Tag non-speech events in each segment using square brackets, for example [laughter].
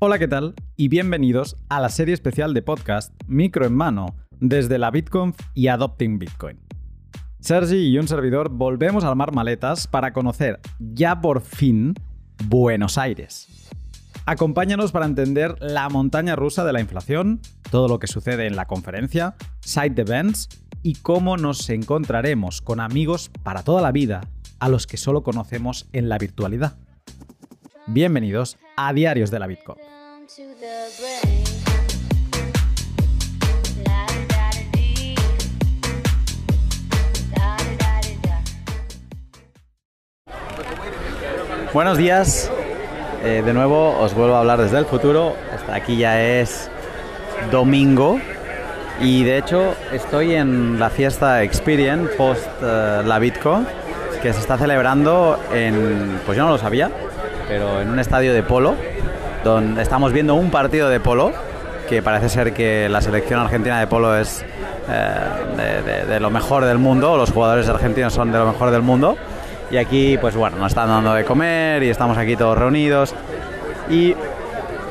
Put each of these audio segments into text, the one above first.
Hola, ¿qué tal? Y bienvenidos a la serie especial de podcast Micro en Mano desde la BitConf y Adopting Bitcoin. Sergi y un servidor volvemos a armar maletas para conocer ya por fin Buenos Aires. Acompáñanos para entender la montaña rusa de la inflación, todo lo que sucede en la conferencia, side events y cómo nos encontraremos con amigos para toda la vida a los que solo conocemos en la virtualidad. Bienvenidos a Diarios de la Bitcoin. Buenos días, eh, de nuevo os vuelvo a hablar desde el futuro. Hasta aquí ya es domingo y de hecho estoy en la fiesta Experience post eh, la Bitcoin que se está celebrando en, pues yo no lo sabía, pero en un estadio de polo, donde estamos viendo un partido de polo, que parece ser que la selección argentina de polo es eh, de, lo mejor del mundo, los jugadores argentinos son de lo mejor del mundo, y aquí pues bueno, nos están dando de comer y estamos aquí todos reunidos. Y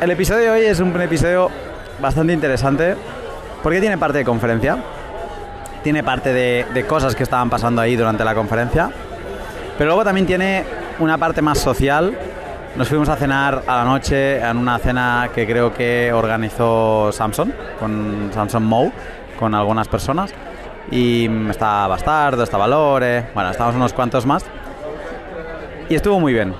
el episodio de hoy es un episodio bastante interesante, porque tiene parte de conferencia, tiene parte de, de cosas que estaban pasando ahí durante la conferencia, pero luego también tiene una parte más social. Nos fuimos a cenar a la noche en una cena que creo que organizó Samsung, con Samsung Mou, con algunas personas. Y está Bastardo, está Valore, bueno, estamos unos cuantos más. Y estuvo muy bien.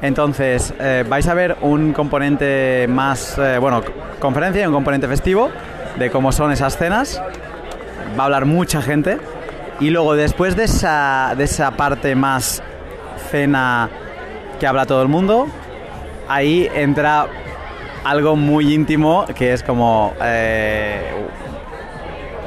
Entonces, eh, vais a ver un componente más, eh, bueno, conferencia y un componente festivo de cómo son esas cenas. Va a hablar mucha gente. Y luego, después de esa, de esa parte más cena que habla todo el mundo, ahí entra algo muy íntimo que es como eh,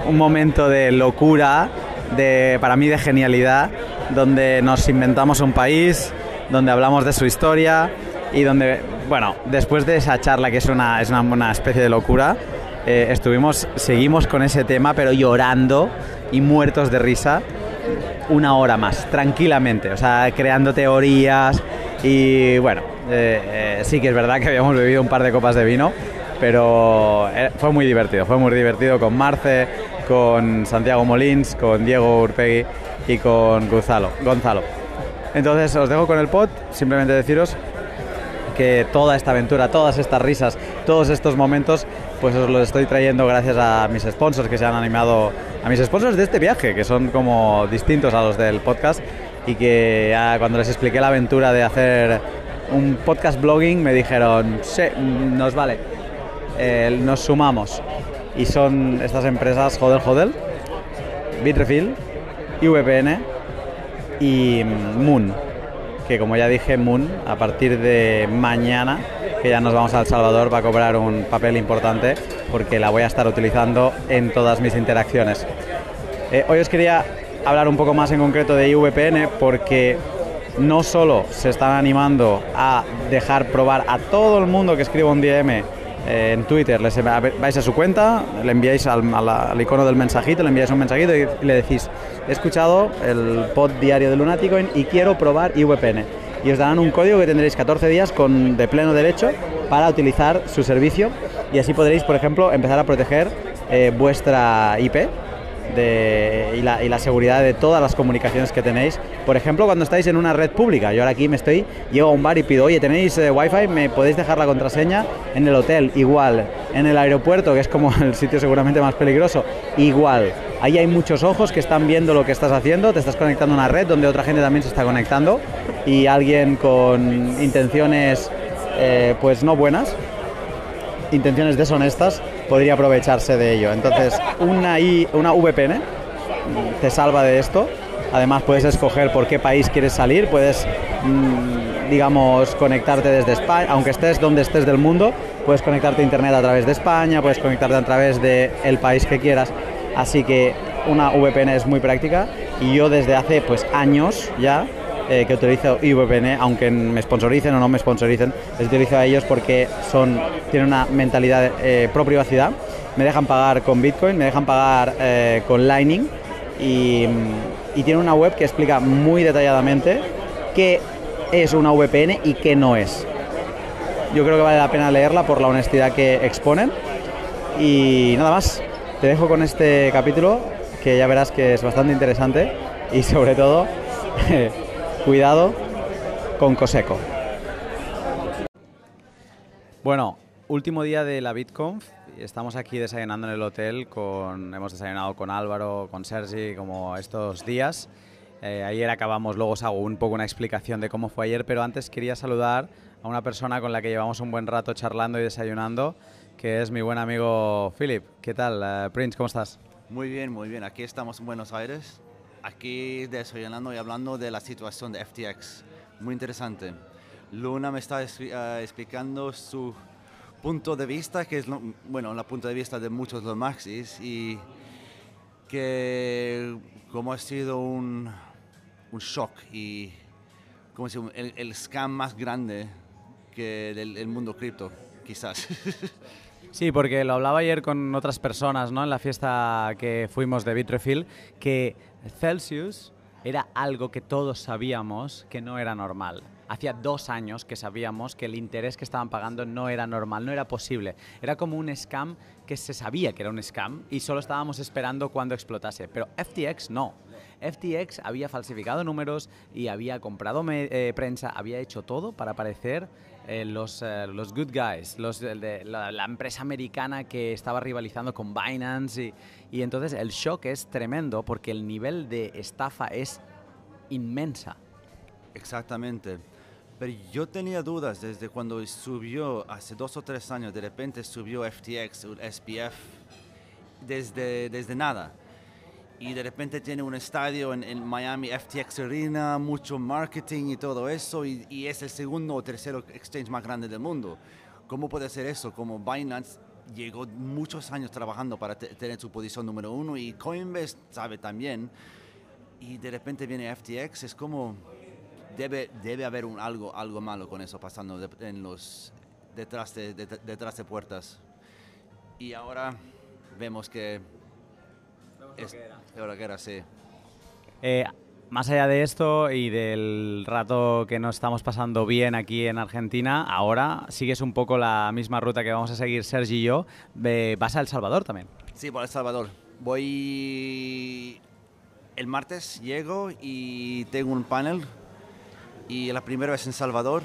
un momento de locura, de, para mí de genialidad, donde nos inventamos un país, donde hablamos de su historia y donde, bueno, después de esa charla que es una, es una, especie de locura, eh, estuvimos, seguimos con ese tema, pero llorando y muertos de risa una hora más, tranquilamente, o sea, creando teorías y bueno, eh, eh, sí que es verdad que habíamos bebido un par de copas de vino, pero fue muy divertido, fue muy divertido con Marce, con Santiago Molins, con Diego Urpegui y con Gonzalo. Gonzalo. Entonces os dejo con el pod, simplemente deciros que toda esta aventura, todas estas risas, todos estos momentos, pues os los estoy trayendo gracias a mis sponsors que se han animado, a mis sponsors de este viaje, que son como distintos a los del podcast y que cuando les expliqué la aventura de hacer un podcast blogging me dijeron, sí, nos vale, eh, nos sumamos. Y son estas empresas Hodel Hodel, Bitrefill, IVPN y Moon que como ya dije, Moon, a partir de mañana, que ya nos vamos a El Salvador, va a cobrar un papel importante porque la voy a estar utilizando en todas mis interacciones. Eh, hoy os quería hablar un poco más en concreto de IVPN porque no solo se están animando a dejar probar a todo el mundo que escriba un DM eh, en Twitter, les, vais a su cuenta, le enviáis al, icono del mensajito, le enviáis un mensajito y, le decís, he escuchado el pod diario de Lunaticoin y quiero probar IVPN. Y os darán un código que tendréis 14 días con, de pleno derecho para utilizar su servicio y así podréis, por ejemplo, empezar a proteger eh, vuestra IP y, la, seguridad de todas las comunicaciones que tenéis. Por ejemplo, cuando estáis en una red pública, yo ahora aquí me estoy, llego a un bar y pido, oye, ¿tenéis eh, wifi? ¿Me podéis dejar la contraseña? En el hotel, igual. En el aeropuerto, que es como [laughs] el sitio seguramente más peligroso, igual. Ahí hay muchos ojos que están viendo lo que estás haciendo, te estás conectando a una red donde otra gente también se está conectando y alguien con intenciones eh, pues no buenas, intenciones deshonestas, podría aprovecharse de ello. Entonces, una, I, una VPN te salva de esto. Además, puedes escoger por qué país quieres salir, puedes, mm, digamos, conectarte desde España, aunque estés donde estés del mundo, puedes conectarte a Internet a través de España, puedes conectarte a través del el país que quieras. Así que una VPN es muy práctica y yo desde hace pues años ya eh, que utilizo IVPN, aunque me sponsoricen o no me sponsoricen, les utilizo a ellos porque son, tienen una mentalidad eh, pro privacidad, me dejan pagar con Bitcoin, me dejan pagar eh, con Lightning y, y tienen una web que explica muy detalladamente qué es una VPN y qué no es. yo creo que vale la pena leerla por la honestidad que exponen. Y nada más, te dejo con este capítulo que ya verás que es bastante interesante y sobre todo, [laughs] cuidado con Coseco. Bueno, último día de la BitConf. Estamos aquí desayunando en el hotel. Con, hemos desayunado con Álvaro, con Sergi, como estos días. Eh, ayer acabamos, luego os hago un poco una explicación de cómo fue ayer, pero antes quería saludar a una persona con la que llevamos un buen rato charlando y desayunando, que es mi buen amigo Philip. ¿Qué tal, eh, Prince? ¿Cómo estás? Muy bien, muy bien. Aquí estamos en Buenos Aires, aquí desayunando y hablando de la situación de FTX. Muy interesante. Luna me está eh, explicando su punto de vista, que es, bueno, el punto de vista de muchos los maxis, y que como ha sido un, un shock y como el, el, scam más grande que del mundo cripto, quizás. [laughs] Sí, porque lo hablaba ayer con otras personas, ¿no? En la fiesta que fuimos de Bitrefill, que Celsius era algo que todos sabíamos que no era normal. Hacía dos años que sabíamos que el interés que estaban pagando no era normal, no era posible. Era como un scam que se sabía que era un scam y solo estábamos esperando cuando explotase. Pero FTX no. FTX había falsificado números y había comprado eh, prensa, había hecho todo para parecer eh, los, eh, los good guys, la, empresa americana que estaba rivalizando con Binance y, y entonces el shock es tremendo porque el nivel de estafa es inmensa. Exactamente. Pero yo tenía dudas desde cuando subió, hace dos o tres años, de repente subió FTX, SPF, desde, desde nada. Y de repente tiene un estadio en, Miami, FTX Arena, mucho marketing y todo eso, y, y, es el segundo o tercero exchange más grande del mundo. ¿Cómo puede ser eso? Como Binance llegó muchos años trabajando para tener su posición número uno y Coinbase sabe también, y de repente viene FTX, es como debe, debe haber un, algo, algo malo con eso pasando en los, detrás, de, detrás de puertas. Y ahora vemos que... Es, ahora que era, sí. Eh, más allá de esto y del rato que nos estamos pasando bien aquí en Argentina, ahora sigues un poco la misma ruta que vamos a seguir Sergi y yo. ¿Vas a El Salvador también? Sí, por El Salvador. Voy el martes, llego y tengo un panel y la primera vez en Salvador.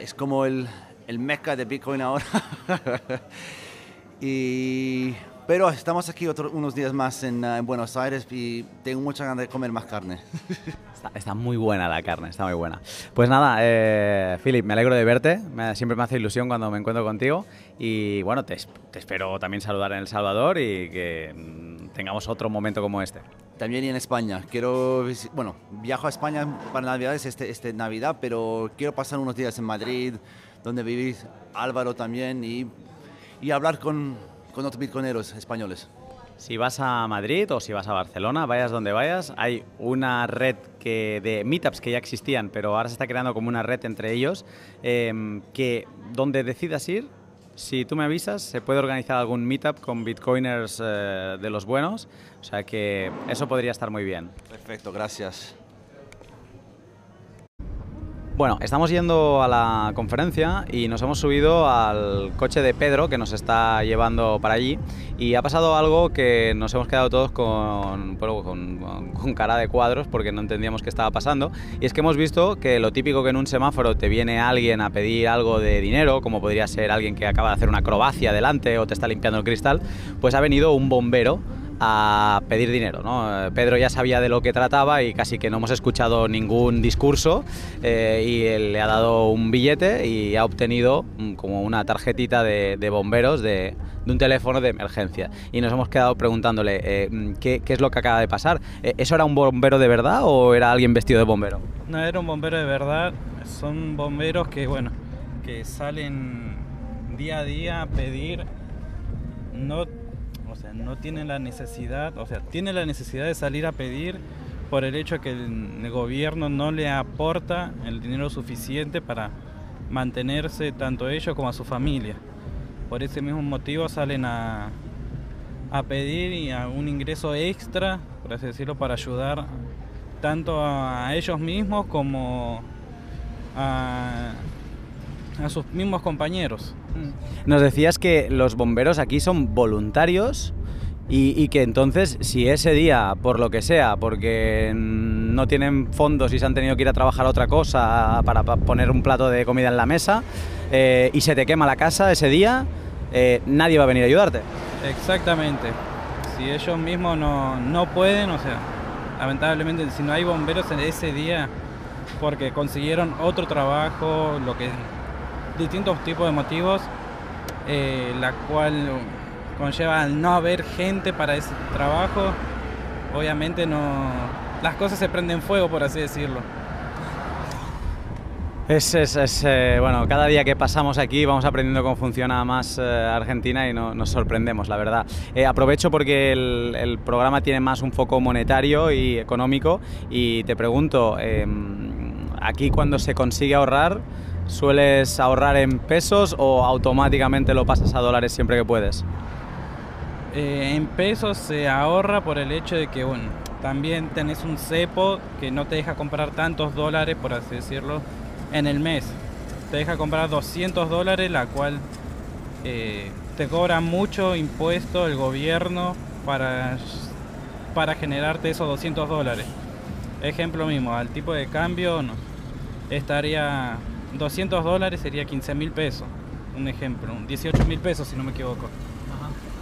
Es como el, el meca de Bitcoin ahora. [laughs] y, pero estamos aquí unos días más en, en, Buenos Aires y tengo mucha ganas de comer más carne. [laughs] Está, muy buena la carne, está muy buena. Pues nada, eh, Philip, me alegro de verte. siempre me hace ilusión cuando me encuentro contigo. Y bueno, te, te espero también saludar en El Salvador y que mm, tengamos otro momento como este también en España. Quiero, bueno, viajo a España para Navidades este, este Navidad, pero quiero pasar unos días en Madrid, donde vivís Álvaro también, y, y hablar con, con otros bitcoineros españoles. Si vas a Madrid o si vas a Barcelona, vayas donde vayas, hay una red que de meetups que ya existían, pero ahora se está creando como una red entre ellos, eh, que donde decidas ir, si tú me avisas, se puede organizar algún meetup con bitcoiners eh, de los buenos, o sea que eso podría estar muy bien. Perfecto, gracias. Bueno, estamos yendo a la conferencia y nos hemos subido al coche de Pedro que nos está llevando para allí y ha pasado algo que nos hemos quedado todos con, con, cara de cuadros porque no entendíamos qué estaba pasando y es que hemos visto que lo típico que en un semáforo te viene alguien a pedir algo de dinero, como podría ser alguien que acaba de hacer una acrobacia delante o te está limpiando el cristal, pues ha venido un bombero a pedir dinero. ¿no? Pedro ya sabía de lo que trataba y casi que no hemos escuchado ningún discurso eh, y él le ha dado un billete y ha obtenido mm, como una tarjetita de, bomberos de, un teléfono de emergencia. Y nos hemos quedado preguntándole eh, mm, ¿qué, es lo que acaba de pasar. Eh, ¿Eso era un bombero de verdad o era alguien vestido de bombero? No, era un bombero de verdad. Son bomberos que, bueno, que salen día a día a pedir no no tiene la necesidad, o sea, tiene la necesidad de salir a pedir por el hecho de que el, gobierno no le aporta el dinero suficiente para mantenerse tanto ellos como a su familia. Por ese mismo motivo salen a, a pedir y a un ingreso extra, por así decirlo, para ayudar tanto a ellos mismos como a, a sus mismos compañeros. Nos decías que los bomberos aquí son voluntarios y, que entonces si ese día, por lo que sea, porque no tienen fondos y se han tenido que ir a trabajar otra cosa para, pa- poner un plato de comida en la mesa eh, y se te quema la casa ese día, eh, nadie va a venir a ayudarte. Exactamente. Si ellos mismos no, no pueden, o sea, lamentablemente si no hay bomberos en ese día porque consiguieron otro trabajo, lo que distintos tipos de motivos, eh, la cual conlleva al no haber gente para ese trabajo, obviamente no las cosas se prenden fuego por así decirlo. Es, es- es, eh, bueno, cada día que pasamos aquí vamos aprendiendo cómo funciona más eh, Argentina y no- nos sorprendemos, la verdad. Eh, aprovecho porque el, el programa tiene más un foco monetario y económico y te pregunto, eh, aquí cuando se consigue ahorrar, ¿sueles ahorrar en pesos o automáticamente lo pasas a dólares siempre que puedes? Eh, en pesos se ahorra por el hecho de que, bueno, también tenés un cepo que no te deja comprar tantos dólares, por así decirlo, en el mes. Te deja comprar 200 dólares, la cual eh, te cobra mucho impuesto el gobierno para, para generarte esos 200 dólares. Ejemplo mismo, al tipo de cambio no, estaría 200 dólares sería 15 mil pesos. Un ejemplo, 18 mil pesos si no me equivoco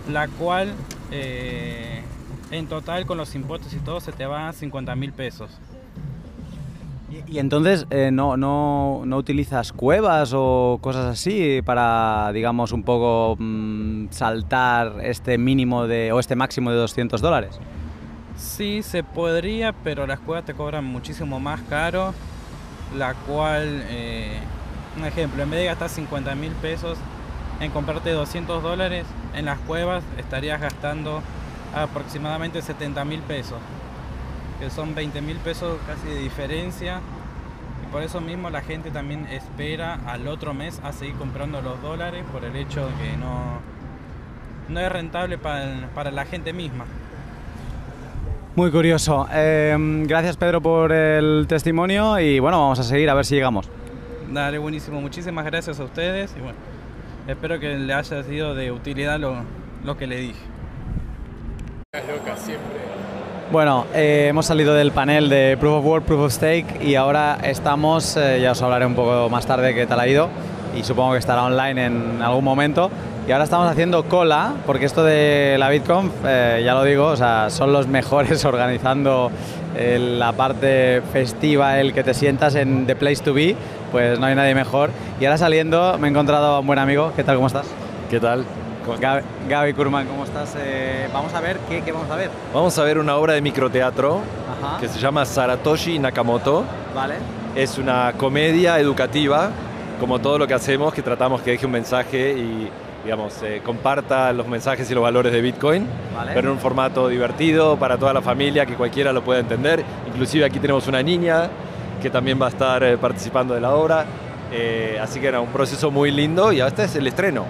la cual eh, en total con los impuestos y todo se te va a 50 mil pesos. Y, y entonces, eh, no, no, ¿no utilizas cuevas o cosas así para, digamos, un poco mm, saltar este mínimo de, o este máximo de 200 dólares? Sí, se podría, pero las cuevas te cobran muchísimo más caro, la cual, eh, un ejemplo, en vez de gastar 50 mil pesos en comprarte 200 dólares, en las cuevas estarías gastando aproximadamente 70 mil pesos, que son 20 mil pesos casi de diferencia. Y por eso mismo la gente también espera al otro mes a seguir comprando los dólares por el hecho de que no, no es rentable para, para la gente misma. Muy curioso. Eh, gracias Pedro por el testimonio y bueno, vamos a seguir a ver si llegamos. Dale, buenísimo. Muchísimas gracias a ustedes y bueno, espero que le haya sido de utilidad lo, lo que le dije. Bueno, eh, hemos salido del panel de Proof of Work, Proof of Stake y ahora estamos, eh, ya os hablaré un poco más tarde qué tal ha ido y supongo que estará online en algún momento. Y ahora estamos haciendo cola, porque esto de la BitConf, eh, ya lo digo, o sea, son los mejores [laughs] organizando eh, la parte festiva, el que te sientas en The Place to Be, pues no hay nadie mejor. Y ahora saliendo me he encontrado a un buen amigo, ¿qué tal, cómo estás? ¿Qué tal? Gaby, Gaby Kurman, ¿cómo estás? Eh, vamos a ver, ¿qué, ¿qué vamos a ver? Vamos a ver una obra de microteatro Ajá, que se llama Saratoshi Nakamoto. vale. Es una comedia educativa, como todo lo que hacemos, que tratamos que deje un mensaje y, digamos, eh, comparta los mensajes y los valores de Bitcoin, Vale. pero en un formato divertido para toda la familia, que cualquiera lo pueda entender. Inclusive aquí tenemos una niña que también va a estar eh, participando de la obra. Eh, así que era un proceso muy lindo y este es el estreno.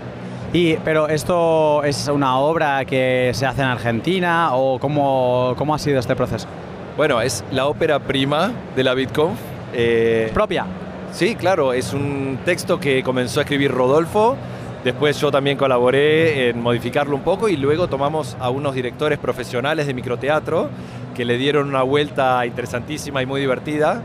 Y, pero esto es una obra que se hace en Argentina o cómo, cómo ha sido este proceso? Bueno, es la ópera prima de la BitConf. Eh, Propia. Sí, claro, es un texto que comenzó a escribir Rodolfo, después yo también colaboré en modificarlo un poco y luego tomamos a unos directores profesionales de microteatro que le dieron una vuelta interesantísima y muy divertida.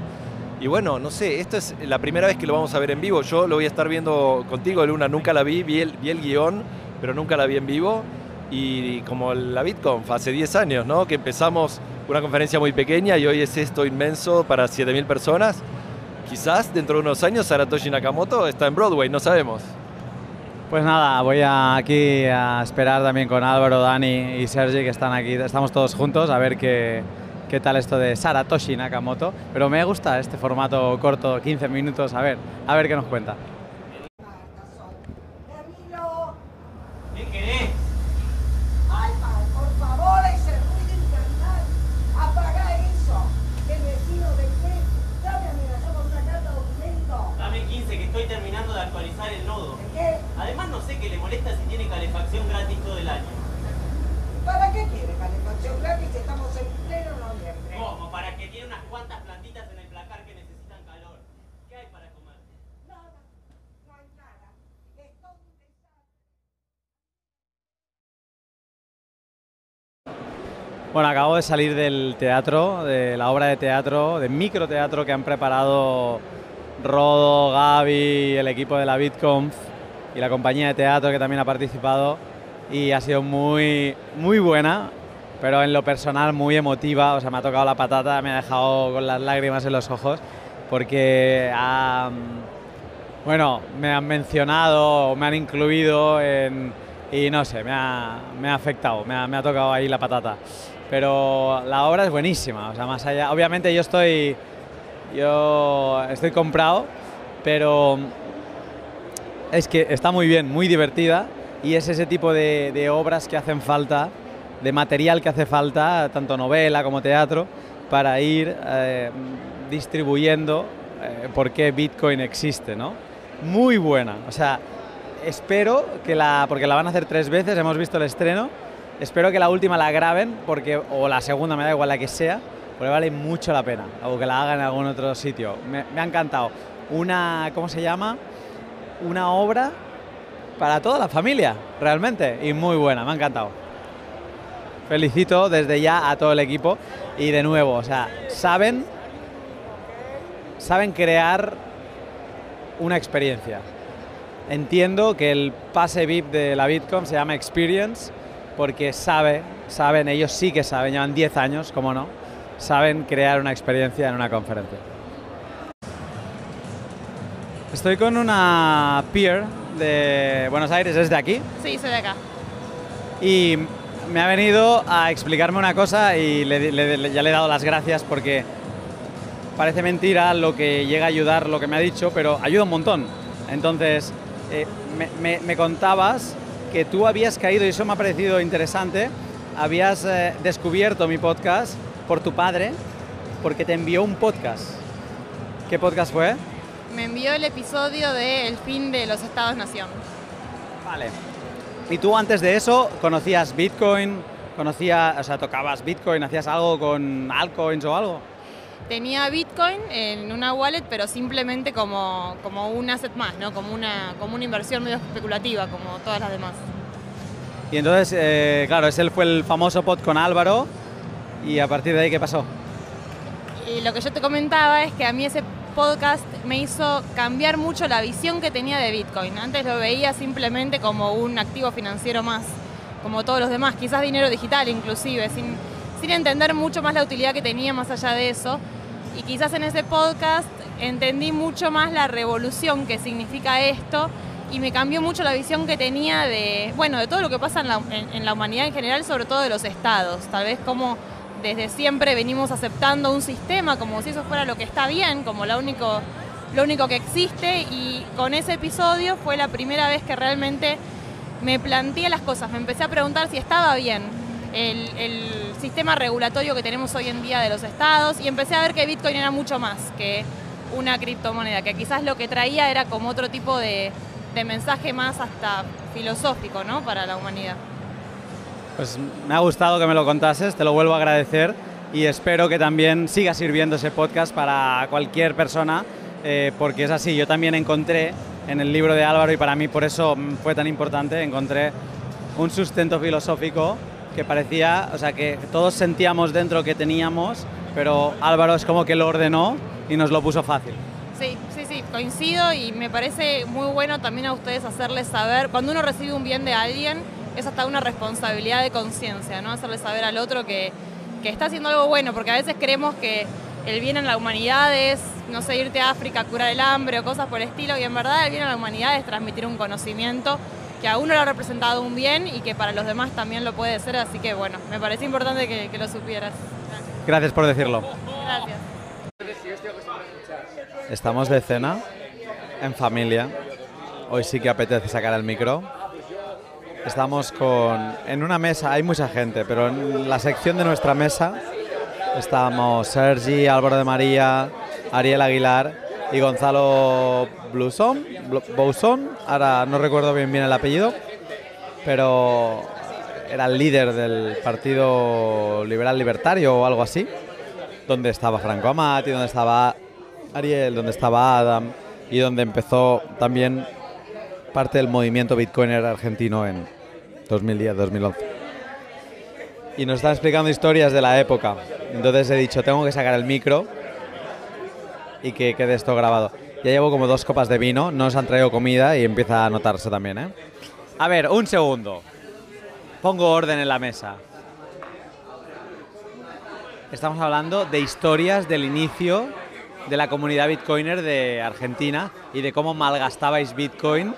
Y bueno, no sé, esta es la primera vez que lo vamos a ver en vivo. Yo lo voy a estar viendo contigo, Luna. Nunca la vi, vi el, guion, pero nunca la vi en vivo. Y como la BitConf, hace 10 años, ¿no? Que empezamos una conferencia muy pequeña y hoy es esto inmenso para 7.000 personas. Quizás dentro de unos años Saratoshi Nakamoto está en Broadway, no sabemos. Pues nada, voy aquí a esperar también con Álvaro, Dani y Sergi que están aquí, estamos todos juntos a ver qué, qué tal esto de Saratoshi Nakamoto. Pero me gusta este formato corto, 15 minutos, a ver, a ver qué nos cuenta. Camilo. ¿Qué querés? Ay, pa, por favor, ese ruido infernal. Apaga eso. El vecino de qué. Dame amenazó con una carta de documento. Dame 15 que estoy terminando de actualizar el nodo. ¿De qué? Además no sé qué le molesta si tiene calefacción gratis todo el año. ¿Para qué quiere calefacción gratis si estamos en pleno noviembre? ¿Cómo? Para que tiene unas cuantas plantitas en el placar que necesitan calor. ¿Qué hay para comer? Nada. No hay Bueno, acabo de salir del teatro, de la obra de teatro, de microteatro que han preparado Rodo, Gaby, el equipo de la BitConf y la compañía de teatro que también ha participado y ha sido muy, muy buena, pero en lo personal muy emotiva, o sea, me ha tocado la patata, me ha dejado con las lágrimas en los ojos porque bueno, me han mencionado, me han incluido en, y no sé, me ha, me ha afectado, me ha, me ha tocado ahí la patata. Pero la obra es buenísima, o sea, más allá, obviamente yo estoy, yo estoy comprado, pero es que está muy bien, muy divertida y es ese tipo de, obras que hacen falta, de material que hace falta, tanto novela como teatro, para ir eh, distribuyendo eh, por qué Bitcoin existe, ¿no? Muy buena, o sea, espero que la, porque la van a hacer tres veces, hemos visto el estreno, espero que la última la graben, porque, o la segunda, me da igual la que sea, porque vale mucho la pena, o que la hagan en algún otro sitio. Me, ha encantado. Una, ¿cómo se llama? Una obra para toda la familia, realmente, y muy buena, me ha encantado. Felicito desde ya a todo el equipo y de nuevo, o sea, saben, saben crear una experiencia. Entiendo que el pase VIP de la Bitcom se llama Experience porque sabe, saben, ellos sí que saben, llevan 10 años, como no, saben crear una experiencia en una conferencia. Estoy con una peer de Buenos Aires, es de aquí, Sí, soy de acá. y me ha venido a explicarme una cosa y le- le- le- ya le he dado las gracias porque parece mentira lo que llega a ayudar lo que me ha dicho, pero ayuda un montón. Entonces, eh, me, me- me contabas que tú habías caído, y eso me ha parecido interesante, habías eh, descubierto mi podcast por tu padre porque te envió un podcast. ¿Qué podcast fue? Me envió el episodio de El fin de los Estados-Nación. Vale. ¿Y tú antes de eso conocías Bitcoin? ¿Conocías, o sea, tocabas Bitcoin? ¿Hacías algo con altcoins o algo? Tenía Bitcoin en una wallet, pero simplemente como, como un asset más, ¿no? Como una, como una inversión medio especulativa, como todas las demás. Y entonces, eh, claro, ese fue el famoso pod con Álvaro. ¿Y a partir de ahí qué pasó? Y lo que yo te comentaba es que a mí ese podcast me hizo cambiar mucho la visión que tenía de Bitcoin. Antes lo veía simplemente como un activo financiero más, como todos los demás, quizás dinero digital inclusive, sin, sin entender mucho más la utilidad que tenía más allá de eso. Y quizás en ese podcast entendí mucho más la revolución que significa esto y me cambió mucho la visión que tenía de, bueno, de todo lo que pasa en la, humanidad en general, sobre todo de los estados. Tal vez como desde siempre venimos aceptando un sistema como si eso fuera lo que está bien, como lo único, lo único que existe y con ese episodio fue la primera vez que realmente me planteé las cosas, me empecé a preguntar si estaba bien el, sistema regulatorio que tenemos hoy en día de los estados y empecé a ver que Bitcoin era mucho más que una criptomoneda, que quizás lo que traía era como otro tipo de, mensaje más hasta filosófico ¿no? para la humanidad. Pues me ha gustado que me lo contases, te lo vuelvo a agradecer y espero que también siga sirviendo ese podcast para cualquier persona, eh, porque es así, yo también encontré en el libro de Álvaro y para mí por eso fue tan importante, encontré un sustento filosófico que parecía, o sea, que todos sentíamos dentro que teníamos, pero Álvaro es como que lo ordenó y nos lo puso fácil. Sí, sí, sí, coincido y me parece muy bueno también a ustedes hacerles saber, cuando uno recibe un bien de alguien, es hasta una responsabilidad de conciencia, ¿no? Hacerle saber al otro que, que está haciendo algo bueno, porque a veces creemos que el bien en la humanidad es, no sé, irte a África a curar el hambre o cosas por el estilo, y en verdad el bien en la humanidad es transmitir un conocimiento que a uno le ha representado un bien y que para los demás también lo puede ser, así que bueno, me parece importante que, que lo supieras. Gracias por decirlo. Gracias. Estamos de cena, en familia. Hoy sí que apetece sacar el micro. Estamos con, en una mesa, hay mucha gente, pero en la sección de nuestra mesa estamos Sergi, Álvaro de María, Ariel Aguilar y Gonzalo Blusón, Blu- Bouzón, ahora no recuerdo bien bien el apellido, pero era el líder del Partido Liberal Libertario o algo así, donde estaba Franco Amati, donde estaba Ariel, donde estaba Adam y donde empezó también parte del movimiento bitcoiner argentino en 2010-2011. y nos están explicando historias de la época. Entonces he dicho, tengo que sacar el micro y que quede esto grabado. Ya llevo como dos copas de vino, no nos han traído comida y empieza a notarse también, ¿eh? A ver, un segundo. Pongo orden en la mesa. Estamos hablando de historias del inicio de la comunidad bitcoiner de Argentina y de cómo malgastabais bitcoin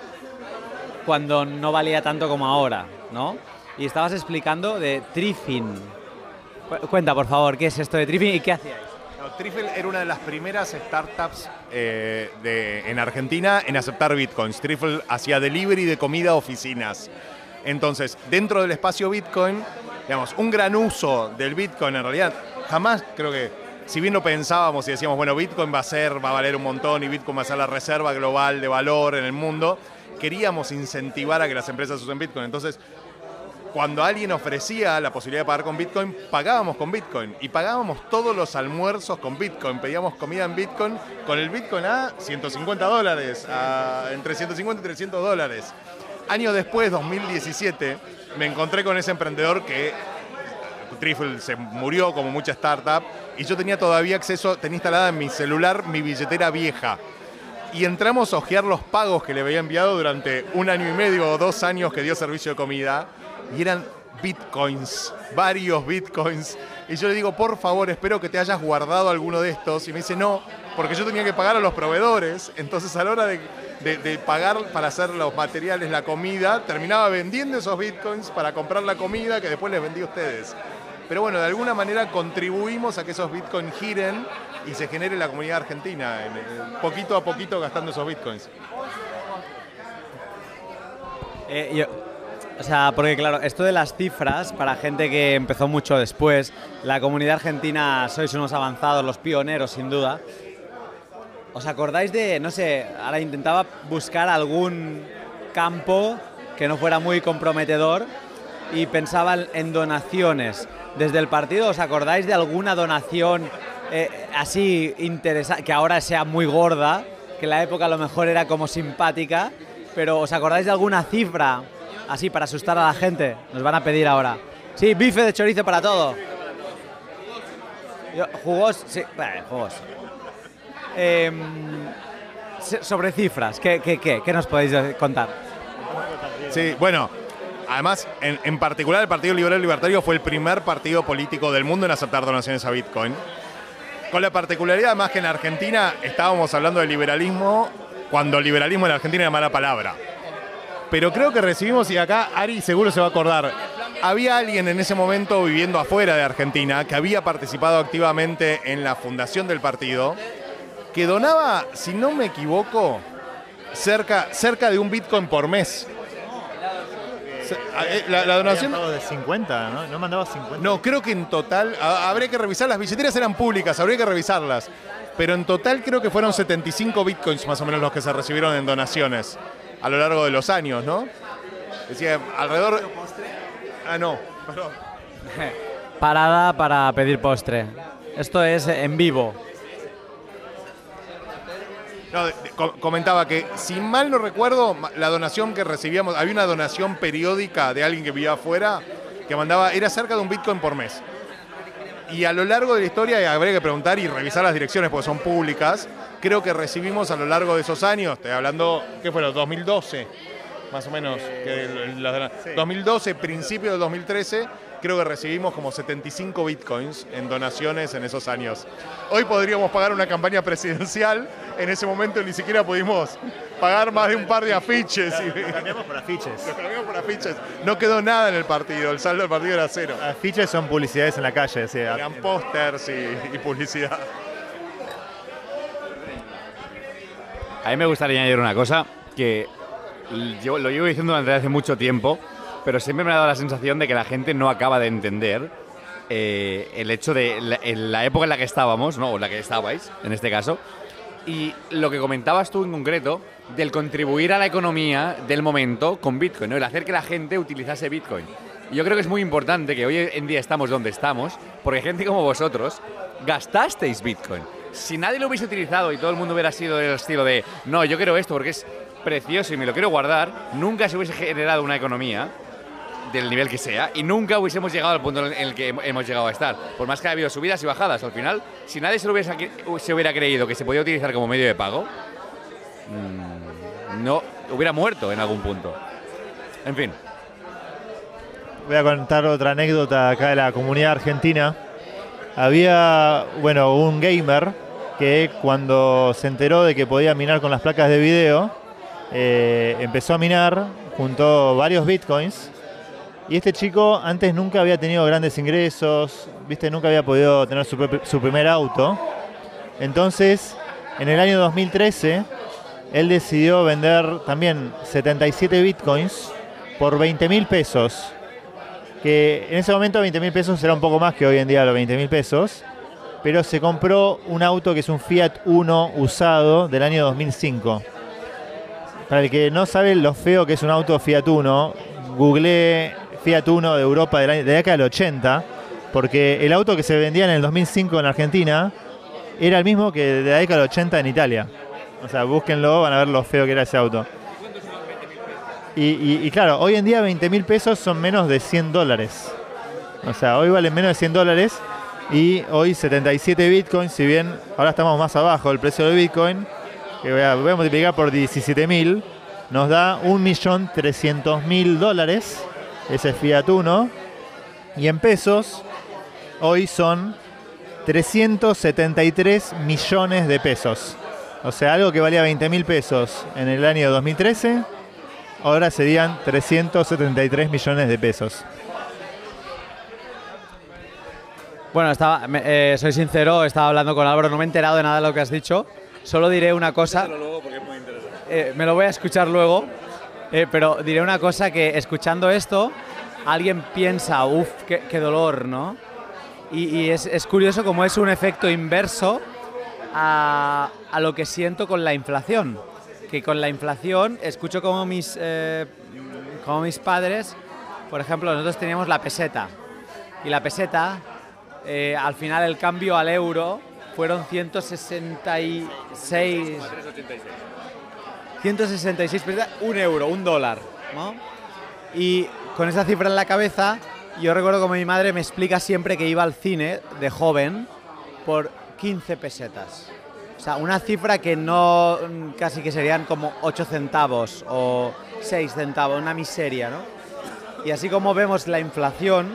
cuando no valía tanto como ahora, ¿no? Y estabas explicando de Trifin. Cu- Cuenta, por favor, qué es esto de Trifin y qué hacíais. No, Trifle era una de las primeras startups eh, en Argentina en aceptar bitcoins. Trifle hacía delivery de comida a oficinas. Entonces, dentro del espacio Bitcoin, digamos, un gran uso del Bitcoin en realidad, jamás creo que, si bien lo pensábamos y decíamos, bueno, Bitcoin va a ser, va a valer un montón y Bitcoin va a ser la reserva global de valor en el mundo, queríamos incentivar a que las empresas usen Bitcoin. Entonces, cuando alguien ofrecía la posibilidad de pagar con Bitcoin, pagábamos con Bitcoin. Y pagábamos todos los almuerzos con Bitcoin. Pedíamos comida en Bitcoin con el Bitcoin a 150 dólares, a- entre 150 y 300 dólares. Años después, 2017, me encontré con ese emprendedor que Trifle se murió como mucha startup y yo tenía todavía acceso, tenía instalada en mi celular mi billetera vieja. Y entramos a ojear los pagos que le había enviado durante un año y medio o dos años que dio servicio de comida. Y eran bitcoins, varios bitcoins. Y yo le digo, por favor, espero que te hayas guardado alguno de estos. Y me dice, no, porque yo tenía que pagar a los proveedores. Entonces a la hora de, de- pagar para hacer los materiales, la comida, terminaba vendiendo esos bitcoins para comprar la comida que después les vendí a ustedes. Pero bueno, de alguna manera contribuimos a que esos bitcoins giren y se genere la comunidad argentina, en- en- poquito a poquito gastando esos bitcoins. Eh, yo- o sea, porque claro, esto de las cifras, para gente que empezó mucho después, la comunidad argentina sois unos avanzados, los pioneros sin duda. ¿Os acordáis de, no sé, ahora intentaba buscar algún campo que no fuera muy comprometedor y pensaba en donaciones. Desde el partido, ¿os acordáis de alguna donación eh, así interesante, que ahora sea muy gorda, que en la época a lo mejor era como simpática, pero ¿os acordáis de alguna cifra así para asustar a la gente? Nos van a pedir ahora. Sí, bife de chorizo para todo. Jugos, sí, jugos. Em, sobre cifras, ¿qué, qué, qué, qué nos podéis contar? Sí, bueno, además, en, en particular el Partido Liberal Libertario fue el primer partido político del mundo en aceptar donaciones a Bitcoin. Con la particularidad además que en Argentina estábamos hablando de liberalismo cuando liberalismo en Argentina era mala palabra. Pero creo que recibimos, y acá Ari seguro se va a acordar, había alguien en ese momento viviendo afuera de Argentina que había participado activamente en la fundación del partido, que donaba, si no me equivoco, cerca, cerca de un Bitcoin por mes. Eh, La, la donación... de 50, ¿no? No mandaba 50. No, creo que en total, a- habría que revisar, las billeteras eran públicas, habría que revisarlas. Pero en total creo que fueron 75 bitcoins más o menos los que se recibieron en donaciones a lo largo de los años, ¿no? Decía, alrededor... Ah, no, perdón. [laughs] Parada para pedir postre. Esto es en vivo. No, de- de- co- comentaba que, si mal no recuerdo, la donación que recibíamos, había una donación periódica de alguien que vivía afuera que mandaba, era cerca de un bitcoin por mes. Y a lo largo de la historia, habría que preguntar y revisar las direcciones porque son públicas, creo que recibimos a lo largo de esos años, estoy hablando, ¿qué fue? 2012, más o menos. que el- la dona- 2012, principio del 2013, creo que recibimos como 75 bitcoins en donaciones en esos años. Hoy podríamos pagar una campaña presidencial, en ese momento ni siquiera pudimos pagar más de un par de afiches. Lo cambiamos por afiches. Lo cambiamos por afiches. No quedó nada en el partido, el saldo del partido era cero. Afiches son publicidades en la calle. sea, Eran pósters y, y publicidad. A mí me gustaría añadir una cosa que yo lo llevo diciendo desde hace mucho tiempo, pero siempre me ha dado la sensación de que la gente no acaba de entender eh, el hecho de la, en la época en la que estábamos, ¿no? o en la que estabais, en este caso, y lo que comentabas tú en concreto del contribuir a la economía del momento con Bitcoin, ¿no? el hacer que la gente utilizase Bitcoin. Y yo creo que es muy importante que hoy en día estamos donde estamos, porque gente como vosotros gastasteis Bitcoin. Si nadie lo hubiese utilizado y todo el mundo hubiera sido del estilo de, no, yo quiero esto porque es precioso y me lo quiero guardar, nunca se hubiese generado una economía del nivel que sea y nunca hubiésemos llegado al punto en el que hemos llegado a estar. Por más que haya habido subidas y bajadas, al final, si nadie se, lo hubiese hubiera creído que se podía utilizar como medio de pago, mm, no hubiera muerto en algún punto. En fin. Voy a contar otra anécdota acá de la comunidad argentina. Había, bueno, un gamer que cuando se enteró de que podía minar con las placas de video, eh, empezó a minar, juntó varios bitcoins. Y este chico antes nunca había tenido grandes ingresos, viste, nunca había podido tener su, su primer auto. Entonces, en el año 2013, él decidió vender también 77 bitcoins por 20 mil pesos. Que en ese momento 20 mil pesos era un poco más que hoy en día los 20 mil pesos. Pero se compró un auto que es un Fiat Uno usado del año 2005. Para el que no sabe lo feo que es un auto Fiat Uno, googleé Fiat Uno de Europa de la década del 80, porque el auto que se vendía en el 2005 en Argentina era el mismo que de la década del 80 en Italia. O sea, búsquenlo, van a ver lo feo que era ese auto. Y- y claro, hoy en día 20 mil pesos son menos de 100 dólares. O sea, hoy valen menos de 100 dólares y hoy 77 bitcoins, si bien ahora estamos más abajo del precio del bitcoin, que voy a, voy a multiplicar por 17 mil, nos da 1.300.000 dólares, ese es Fiat Uno, y en pesos hoy son 373 millones de pesos. O sea, algo que valía 20 mil pesos en el año 2013, ahora serían 373 millones de pesos. Bueno, estaba, me- eh, soy sincero, estaba hablando con Álvaro, no me he enterado de nada de lo que has dicho. Solo diré una cosa. Eh, me lo voy a escuchar luego, eh, pero diré una cosa que escuchando esto, alguien piensa, uff, qué, qué dolor, ¿no? Y, y es, es curioso como es un efecto inverso a, a lo que siento con la inflación. Que con la inflación escucho como mis, eh, como mis padres, por ejemplo, nosotros teníamos la peseta. Y la peseta, eh, al final el cambio al euro fueron 166... 166 pesetas, un euro, un dólar, ¿no? Y con esa cifra en la cabeza, yo recuerdo como mi madre me explica siempre que iba al cine de joven por 15 pesetas. O sea, una cifra que no casi que serían como 8 centavos o 6 centavos, una miseria, ¿no? Y así como vemos la inflación,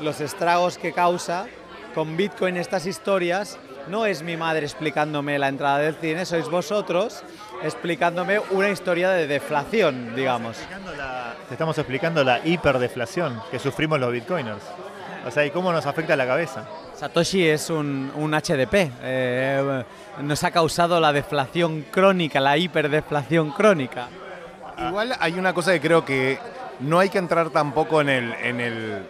los estragos que causa, con Bitcoin estas historias, no es mi madre explicándome la entrada del cine, sois vosotros explicándome una historia de deflación, digamos. Te estamos explicando la hiperdeflación que sufrimos los bitcoiners. O sea, y cómo nos afecta la cabeza. Satoshi es un, un HDP. eh, nos ha causado la deflación crónica, la hiperdeflación crónica. Igual hay una cosa que creo que no hay que entrar tampoco en el, en el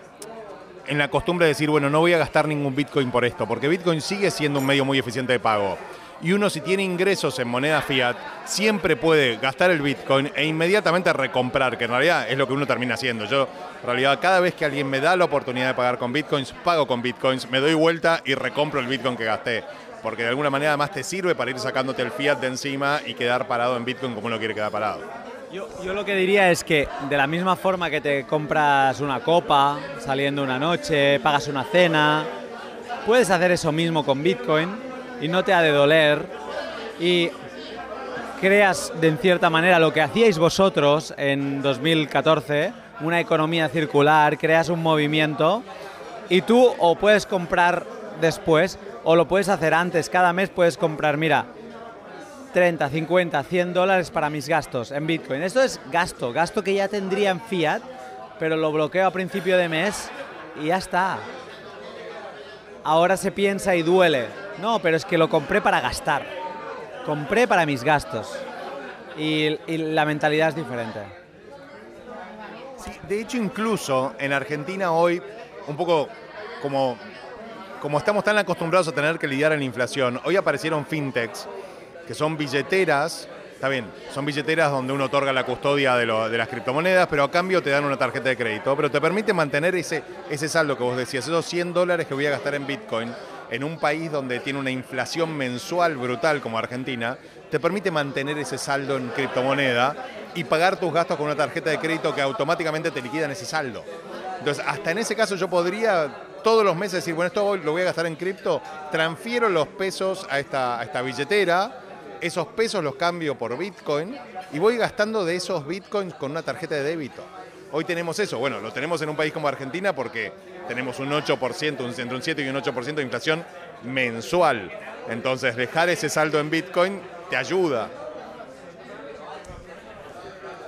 en la costumbre de decir, bueno, no voy a gastar ningún Bitcoin por esto, porque Bitcoin sigue siendo un medio muy eficiente de pago. Y uno si tiene ingresos en moneda fiat, siempre puede gastar el Bitcoin e inmediatamente recomprar, que en realidad es lo que uno termina haciendo. Yo, en realidad, cada vez que alguien me da la oportunidad de pagar con Bitcoins, pago con Bitcoins, me doy vuelta y recompro el Bitcoin que gasté. Porque de alguna manera además te sirve para ir sacándote el fiat de encima y quedar parado en Bitcoin como uno quiere quedar parado. Yo, yo lo que diría es que de la misma forma que te compras una copa saliendo una noche, pagas una cena, puedes hacer eso mismo con Bitcoin y no te ha de doler y creas de en cierta manera lo que hacíais vosotros en 2014, una economía circular, creas un movimiento y tú o puedes comprar después o lo puedes hacer antes, cada mes puedes comprar, mira, 30, 50, 100 dólares para mis gastos en Bitcoin. Esto es gasto, gasto que ya tendría en fiat, pero lo bloqueo a principio de mes y ya está. Ahora se piensa y duele. No, pero es que lo compré para gastar. Compré para mis gastos. Y, la mentalidad es diferente. De hecho, incluso en Argentina hoy, un poco como, como estamos tan acostumbrados a tener que lidiar en la inflación, hoy aparecieron fintechs, que son billeteras, está bien, son billeteras donde uno otorga la custodia de, las criptomonedas, pero a cambio te dan una tarjeta de crédito, pero te permite mantener ese, ese saldo que vos decías, esos 100 dólares que voy a gastar en Bitcoin, en un país donde tiene una inflación mensual brutal como Argentina, te permite mantener ese saldo en criptomoneda y pagar tus gastos con una tarjeta de crédito que automáticamente te liquidan ese saldo. Entonces, hasta en ese caso yo podría todos los meses decir, bueno, esto lo voy a gastar en cripto, transfiero los pesos a esta, a esta billetera, esos pesos los cambio por Bitcoin y voy gastando de esos Bitcoins con una tarjeta de débito. Hoy tenemos eso, bueno, lo tenemos en un país como Argentina porque tenemos un 8%, un, entre un 7 y un 8% de inflación mensual. Entonces, dejar ese saldo en Bitcoin te ayuda.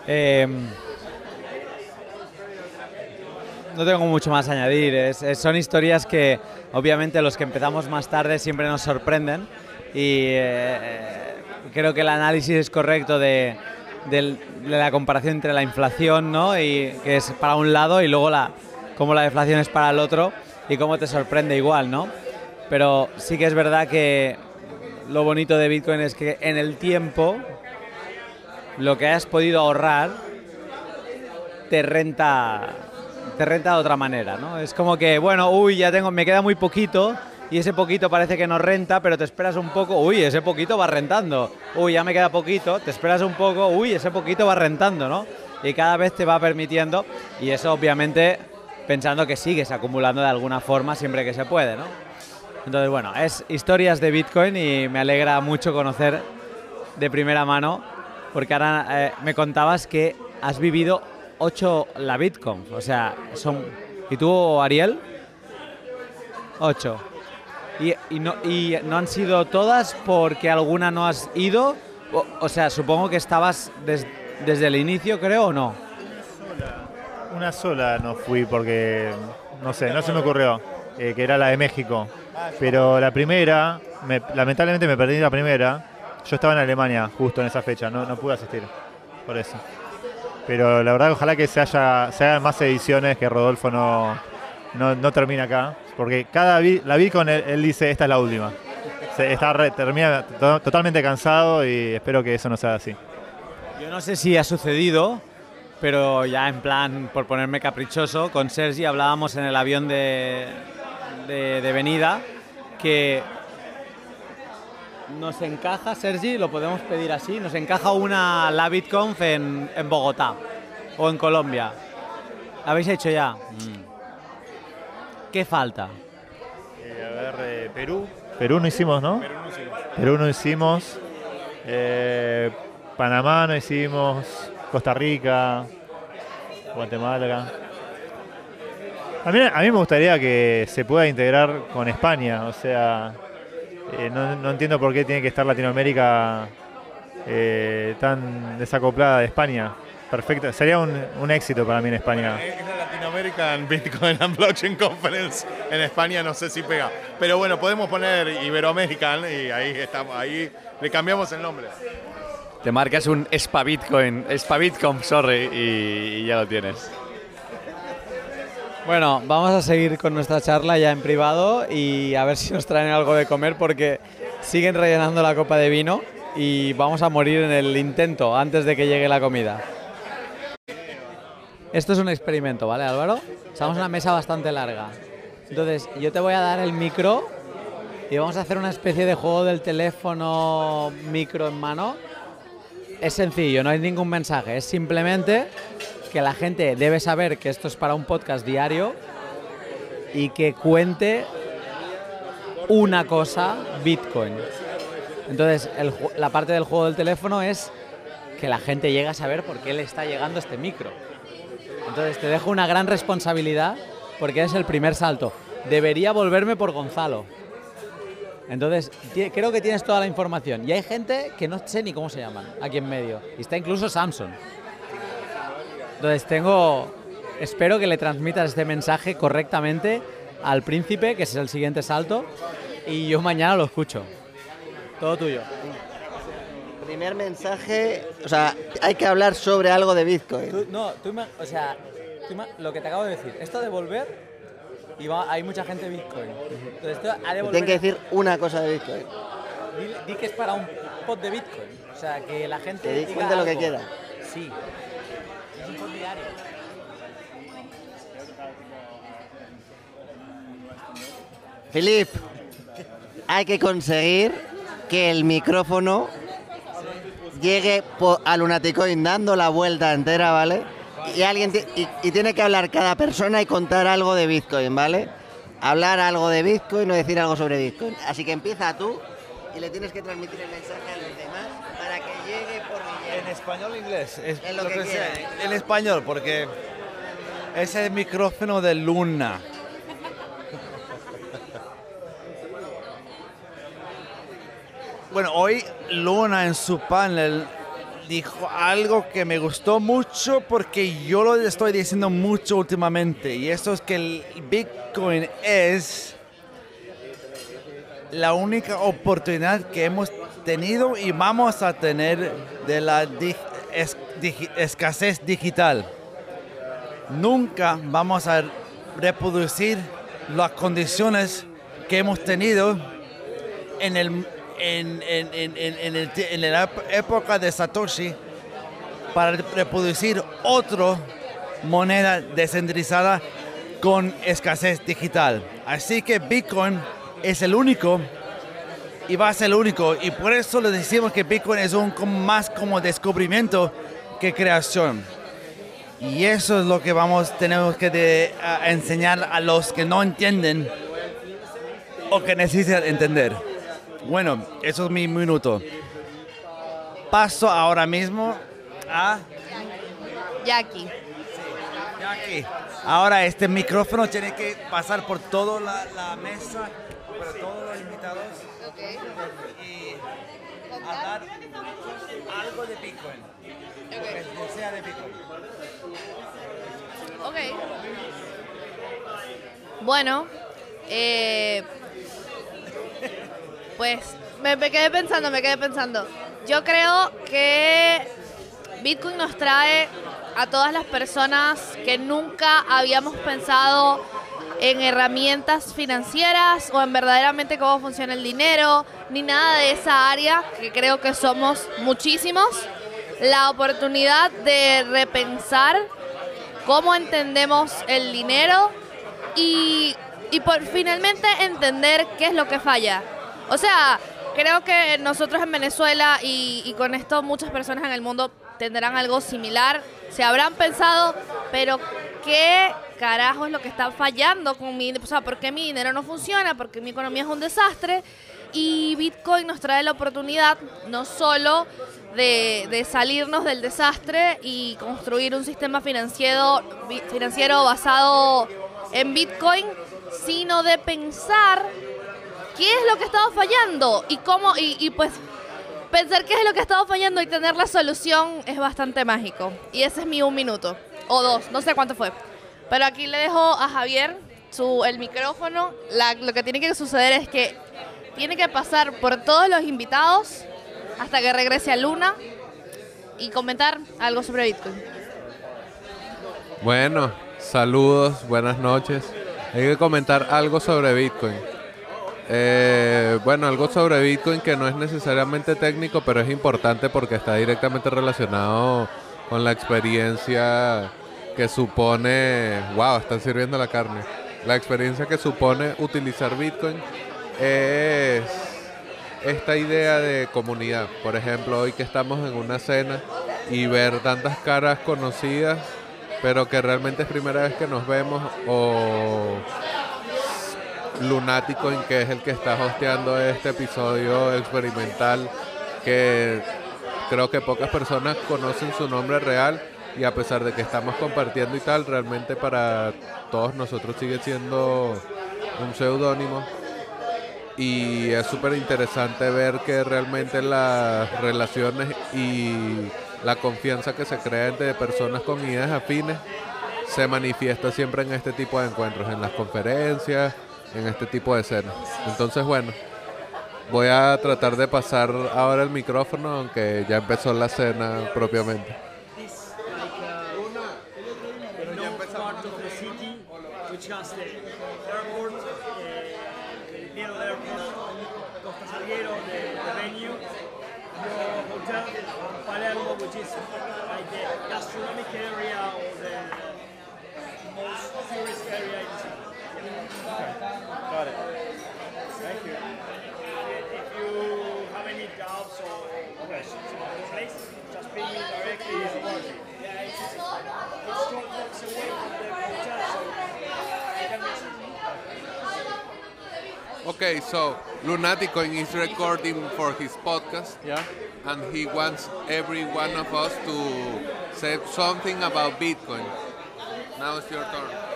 Eh, no tengo mucho más a añadir. Son historias que, obviamente, los que empezamos más tarde siempre nos sorprenden. Y eh, creo que el análisis es correcto de, de la comparación entre la inflación, ¿no? Y que es para un lado y luego la, cómo la deflación es para el otro y cómo te sorprende igual, ¿no? Pero sí que es verdad que lo bonito de Bitcoin es que en el tiempo lo que hayas podido ahorrar te renta te renta de otra manera, ¿no? Es como que, bueno, uy, ya tengo, me queda muy poquito y ese poquito parece que no renta, pero te esperas un poco, uy, ese poquito va rentando. Uy, ya me queda poquito, te esperas un poco, uy, ese poquito va rentando, ¿no? Y cada vez te va permitiendo y eso obviamente pensando que sigues acumulando de alguna forma siempre que se puede, ¿no? Entonces, bueno, es historias de Bitcoin y me alegra mucho conocer de primera mano, porque ahora eh, me contabas que has vivido 8 la Bitcoin, o sea, son... ¿Y tú, Ariel? 8. ¿Y, no, ¿Y no han sido todas porque alguna no has ido? O, sea, supongo que estabas des- desde el inicio, creo, o no. Una sola no fui porque, no sé, no se me ocurrió, eh, que era la de México. Pero la primera, me- lamentablemente me perdí la primera. Yo estaba en Alemania justo en esa fecha, no, no pude asistir, por eso. Pero la verdad, ojalá que se, haya, se hagan más ediciones, que Rodolfo no, no, no termine acá. Porque cada vi- la Bitcoin, él, él dice, esta es la última. Se, está re- termina to- totalmente cansado y espero que eso no sea así. Yo no sé si ha sucedido, pero ya en plan, por ponerme caprichoso, con Sergi hablábamos en el avión de, de, de venida que nos encaja, Sergi, lo podemos pedir así, nos encaja una la BitConf en, en Bogotá o en Colombia. ¿Habéis hecho ya? Mm. ¿Qué falta? Eh, a ver, eh, Perú. Perú no hicimos, ¿no? Perú no hicimos. Eh, Panamá no hicimos. Costa Rica. Guatemala. A mí, a mí me gustaría que se pueda integrar con España. O sea, eh, no, no entiendo por qué tiene que estar Latinoamérica eh, tan desacoplada de España. Perfecto. Sería un, un éxito para mí en España. Es la Latino American Bitcoin and Blockchain Conference en España, no sé si pega. Pero bueno, podemos poner Iberoamerican y ahí estamos, ahí le cambiamos el nombre. Te marcas un SPA Bitcoin, SPA Bitcoin, sorry, y, y ya lo tienes. Bueno, vamos a seguir con nuestra charla ya en privado y a ver si nos traen algo de comer porque siguen rellenando la copa de vino y vamos a morir en el intento antes de que llegue la comida. Esto es un experimento, ¿vale, Álvaro? Estamos en una mesa bastante larga. Entonces, yo te voy a dar el micro y vamos a hacer una especie de juego del teléfono micro en mano. Es sencillo, no hay ningún mensaje, es simplemente que la gente debe saber que esto es para un podcast diario y que cuente una cosa Bitcoin. Entonces, el la parte del juego del teléfono es que la gente llegue a saber por qué le está llegando este micro. Entonces, te dejo una gran responsabilidad porque es el primer salto. Debería volverme por Gonzalo. Entonces, creo que tienes toda la información. Y hay gente que no sé ni cómo se llaman aquí en medio. Y está incluso Samsung. Entonces tengo, espero que le transmitas este mensaje correctamente al príncipe, que es el siguiente salto, y yo mañana lo escucho. Todo tuyo. Primer mensaje, o sea, hay que hablar sobre algo de Bitcoin. Tú- no, tú o sea, tú lo que te acabo de decir, esto de volver, y va- hay mucha gente Bitcoin. Entonces esto ha de volver. Tienen que decir una cosa de Bitcoin. Di, di que es para un pod de Bitcoin. O sea, que la gente. Que di- diga lo que quiera. Sí. Es un pod diario. Filip, hay que conseguir que el micrófono llegue a Lunaticoin dando la vuelta entera, ¿vale? Y alguien y, y tiene que hablar cada persona y contar algo de Bitcoin, ¿vale? Hablar algo de Bitcoin o decir algo sobre Bitcoin. Así que empieza tú y le tienes que transmitir el mensaje a los demás para que llegue por ¿En español o inglés? Es En lo que sea. quieras. En español, porque es el micrófono de Luna. Bueno, hoy Luna en su panel dijo algo que me gustó mucho porque yo lo estoy diciendo mucho últimamente y eso es que el Bitcoin es la única oportunidad que hemos tenido y vamos a tener de la escasez digital. Nunca vamos a reproducir las condiciones que hemos tenido en, el, en, en- en- el en la época de Satoshi para reproducir otra moneda descentralizada con escasez digital. Así que Bitcoin es el único y va a ser el único. Y por eso le decimos que Bitcoin es un más como descubrimiento que creación. Y eso es lo que vamos, tenemos que enseñar a los que no entienden o que necesitan entender. Bueno, eso es mi minuto. Paso ahora mismo a Jackie. Jackie. Ahora este micrófono tiene que pasar por toda la, la mesa, por todos los invitados. Y hablar algo de Bitcoin. Que sea de Bitcoin. Ok. Bueno, eh, pues me, quedé pensando, me quedé pensando. Yo creo que Bitcoin nos trae a todas las personas que nunca habíamos pensado en herramientas financieras o en verdaderamente cómo funciona el dinero, ni nada de esa área, que creo que somos muchísimos, la oportunidad de repensar cómo entendemos el dinero y, y por finalmente entender qué es lo que falla. O sea, creo que nosotros en Venezuela y, y con esto muchas personas en el mundo tendrán algo similar, se habrán pensado, pero ¿qué carajo es lo que está fallando con mi, o sea, por qué mi dinero no funciona, por qué mi economía es un desastre? Y Bitcoin nos trae la oportunidad no solo de, de salirnos del desastre y construir un sistema financiero, financiero basado en Bitcoin, sino de pensar qué es lo que estaba fallando y cómo, y, y pues pensar qué es lo que estaba fallando y tener la solución es bastante mágico. Y ese es mi un minuto, o dos, no sé cuánto fue. Pero aquí le dejo a Javier su, el micrófono. La- lo que tiene que suceder es que tiene que pasar por todos los invitados hasta que regrese a Luna y comentar algo sobre Bitcoin. Bueno, saludos, buenas noches. Hay que comentar algo sobre Bitcoin. Eh, bueno, algo sobre Bitcoin que no es necesariamente técnico, pero es importante porque está directamente relacionado con la experiencia que supone... ¡Wow! Están sirviendo la carne. La experiencia que supone utilizar Bitcoin es esta idea de comunidad. Por ejemplo, hoy que estamos en una cena y ver tantas caras conocidas, pero que realmente es primera vez que nos vemos, o Lunático, en que es el que está hosteando este episodio experimental, que creo que pocas personas conocen su nombre real y a pesar de que estamos compartiendo y tal, realmente para todos nosotros sigue siendo un seudónimo. Y es súper interesante ver que realmente las relaciones y la confianza que se crea entre personas con ideas afines se manifiesta siempre en este tipo de encuentros, en las conferencias, en este tipo de escenas. Entonces, bueno, voy a tratar de pasar ahora el micrófono, aunque ya empezó la cena propiamente. uh, gastronomic area or the most tourist area in the Okay. Got it. Thank you. If you have any doubts or questions about the place, just ping me directly. Yeah, it's, just it's 12 blocks away from the hotel, so you can. Okay, so Lunatico is recording for his podcast. Yeah. And he wants every one of us to say something about Bitcoin. Now it's your turn.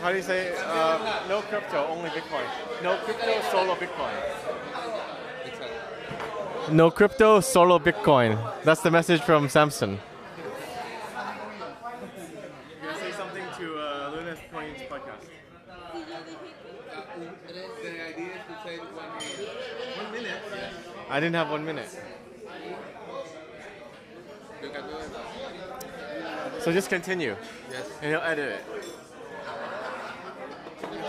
How do you say? Uh, no crypto, only Bitcoin. No crypto, solo Bitcoin. No crypto, solo Bitcoin. That's the message from Samson. You're gonna say something to uh, Luna Coin's podcast. The idea is to say one minute. One minute? I didn't have one minute. You can do it. So just continue. Yes. And he'll edit it.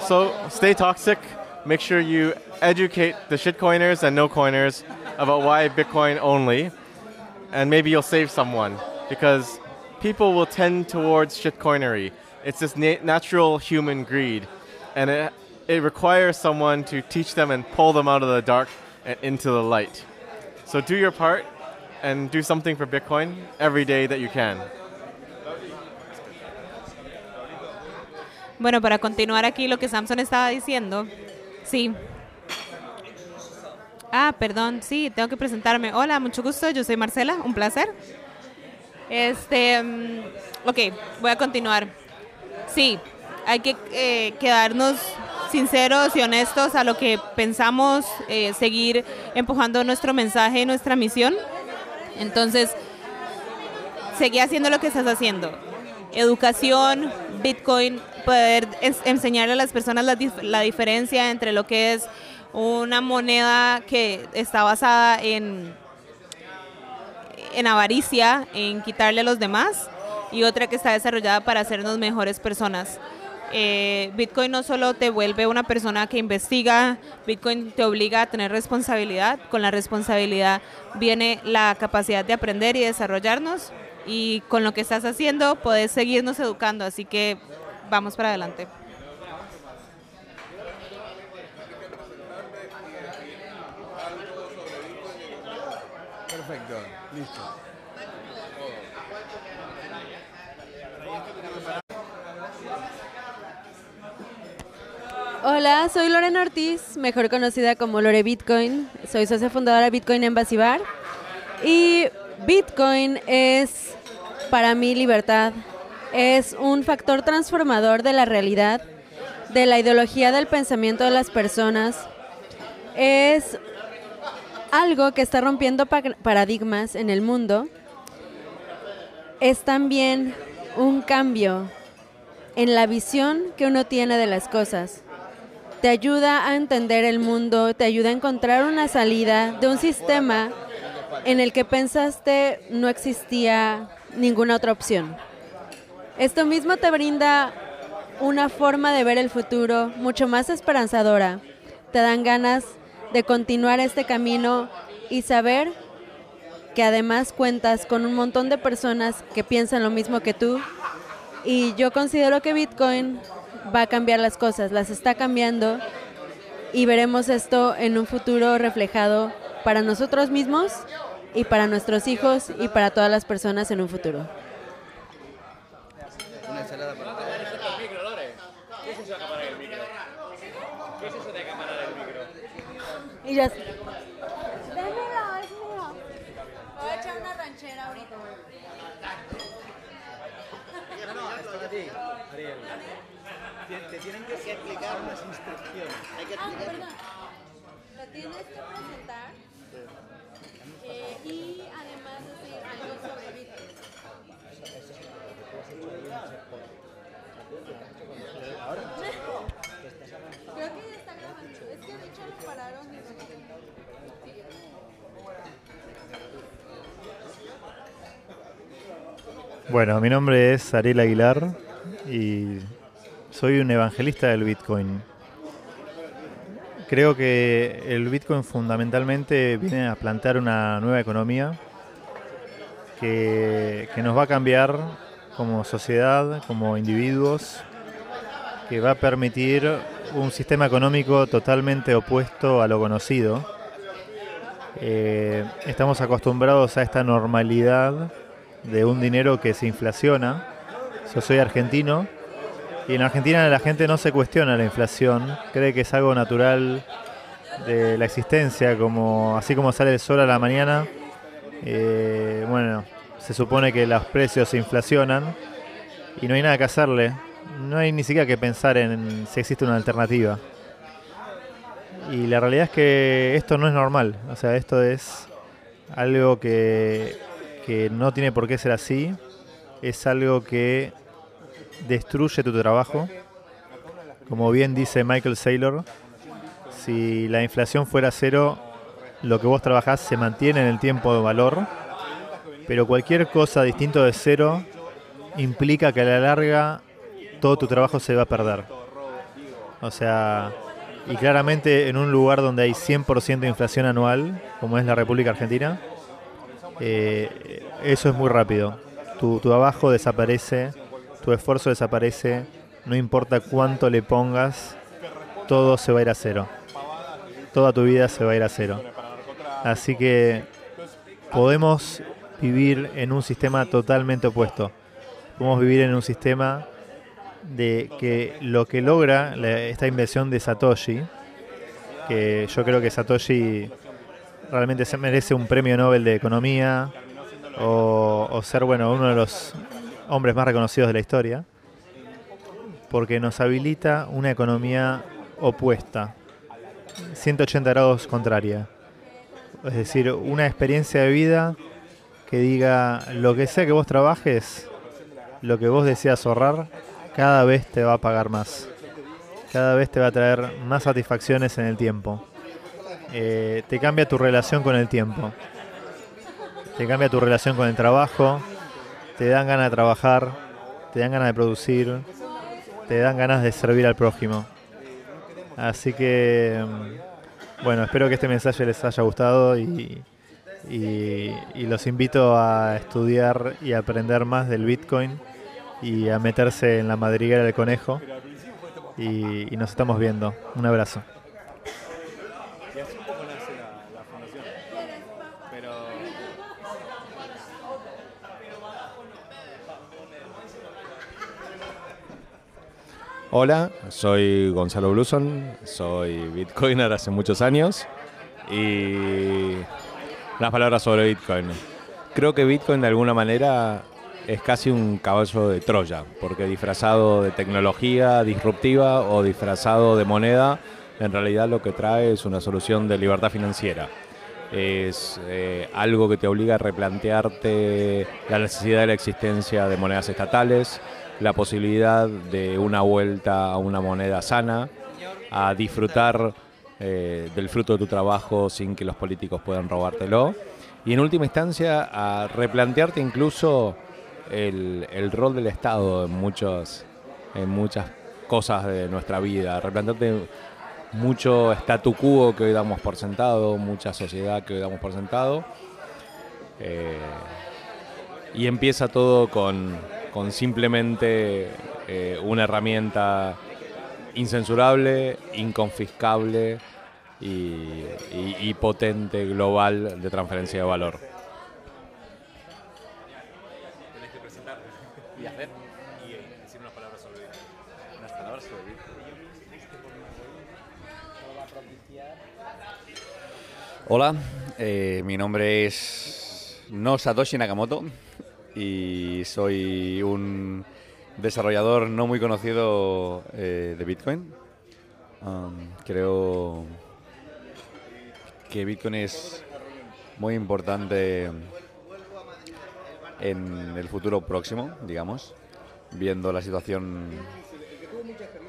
So stay toxic. Make sure you educate the shitcoiners and no coiners about why Bitcoin only. And maybe you'll save someone because people will tend towards shitcoinery. It's this na- natural human greed. And it, it requires someone to teach them and pull them out of the dark and into the light. So do your part and do something for Bitcoin every day that you can. Bueno, para continuar aquí lo que Samson estaba diciendo, sí. Ah, perdón, sí, tengo que presentarme. Hola, mucho gusto, yo soy Marcela, un placer. Este, mm, ok, voy a continuar. Sí, hay que eh, quedarnos sinceros y honestos a lo que pensamos, eh, seguir empujando nuestro mensaje, nuestra misión. Entonces, seguí haciendo lo que estás haciendo. Educación, Bitcoin, poder enseñarle a las personas la diferencia entre lo que es una moneda que está basada en, en avaricia, en quitarle a los demás, y otra que está desarrollada para hacernos mejores personas. Eh, Bitcoin no solo te vuelve una persona que investiga, Bitcoin te obliga a tener responsabilidad. Con la responsabilidad viene la capacidad de aprender y desarrollarnos. Y con lo que estás haciendo puedes seguirnos educando. Así que vamos para adelante. Perfecto, listo. Hola, soy Lorena Ortiz, mejor conocida como Lore Bitcoin. Soy socia fundadora de Bitcoin Bar. Y Bitcoin es para mí libertad. Es un factor transformador de la realidad, de la ideología del pensamiento de las personas. Es algo que está rompiendo pa- paradigmas en el mundo. Es también un cambio en la visión que uno tiene de las cosas. Te ayuda a entender el mundo, te ayuda a encontrar una salida de un sistema en el que pensaste no existía ninguna otra opción. Esto mismo te brinda una forma de ver el futuro mucho más esperanzadora. Te dan ganas de continuar este camino y saber que además cuentas con un montón de personas que piensan lo mismo que tú. Y yo considero que Bitcoin va a cambiar las cosas, las está cambiando y veremos esto en un futuro reflejado para nosotros mismos y para nuestros hijos y para todas las personas en un futuro. Una ensalada para ¿Qué es eso de acaparar el micro? ¿Qué es eso de acaparar el micro? Y ya. Démelo, es mío. Voy a echar una ranchera ahorita. No, no, es para ti, Ariel. Te tienen que explicar unas instrucciones. Hay que Ah, perdón. Lo tienes que presentar eh, y además decir algo sobre Bitcoin. Creo que ya está grabando. Es que de hecho lo pararon y Bueno, mi nombre es Ariel Aguilar y soy un evangelista del Bitcoin. Creo que el Bitcoin fundamentalmente viene a plantear una nueva economía que, nos va a cambiar como sociedad, como individuos, que va a permitir un sistema económico totalmente opuesto a lo conocido. Eh, estamos acostumbrados a esta normalidad de un dinero que se inflaciona, Yo soy argentino y en Argentina la gente no se cuestiona la inflación, cree que es algo natural de la existencia, como así como sale el sol a la mañana, eh, bueno, se supone que los precios se inflacionan y no hay nada que hacerle. No hay ni siquiera que pensar en si existe una alternativa. Y la realidad es que esto no es normal. O sea, esto es algo que, que no tiene por qué ser así. Es algo que destruye tu trabajo. Como bien dice Michael Saylor, si la inflación fuera cero, lo que vos trabajás se mantiene en el tiempo de valor, pero cualquier cosa distinto de cero implica que a la larga todo tu trabajo se va a perder. O sea, y claramente en un lugar donde hay 100% de inflación anual, como es la República Argentina, eh, eso es muy rápido. Tu, tu trabajo desaparece, tu esfuerzo desaparece, no importa cuánto le pongas, todo se va a ir a cero. Toda tu vida se va a ir a cero. Así que podemos vivir en un sistema totalmente opuesto. Podemos vivir en un sistema de que lo que logra la- esta inversión de Satoshi, que yo creo que Satoshi realmente se merece un premio Nobel de Economía o, o ser bueno uno de los hombres más reconocidos de la historia, porque nos habilita una economía opuesta, 180 grados contraria. Es decir, una experiencia de vida que diga lo que sea que vos trabajes, lo que vos deseas ahorrar, cada vez te va a pagar más. Cada vez te va a traer más satisfacciones en el tiempo. Eh, te cambia tu relación con el tiempo. Te cambia tu relación con el trabajo. Te dan ganas de trabajar. Te dan ganas de producir. Te dan ganas de servir al prójimo. Así que, mm, bueno, espero que este mensaje les haya gustado y, y- los invito a estudiar y aprender más del Bitcoin y a meterse en la madriguera del conejo. Y nos estamos viendo. Un abrazo. Hola, soy Gonzalo Bluson, soy Bitcoiner hace muchos años y unas palabras sobre Bitcoin. Creo que Bitcoin de alguna manera es casi un caballo de Troya, porque disfrazado de tecnología disruptiva o disfrazado de moneda, en realidad lo que trae es una solución de libertad financiera. Es eh, algo que te obliga a replantearte la necesidad de la existencia de monedas estatales, la posibilidad de una vuelta a una moneda sana, a disfrutar eh, del fruto de tu trabajo sin que los políticos puedan robártelo. Y en última instancia, a replantearte incluso el, el rol del Estado en, muchos, en muchas cosas de nuestra vida, replantearte mucho statu quo que hoy damos por sentado, mucha sociedad que hoy damos por sentado. Eh, y empieza todo con, con simplemente eh, una herramienta incensurable, inconfiscable y, y- y potente global de transferencia de valor. Tenés que presentar y hacer y decir unas palabras sobre unas palabras sobre Hola, eh, mi nombre es no Satoshi Nakamoto y soy un desarrollador no muy conocido eh, de Bitcoin. Um, creo que Bitcoin es muy importante en el futuro próximo, digamos, viendo la situación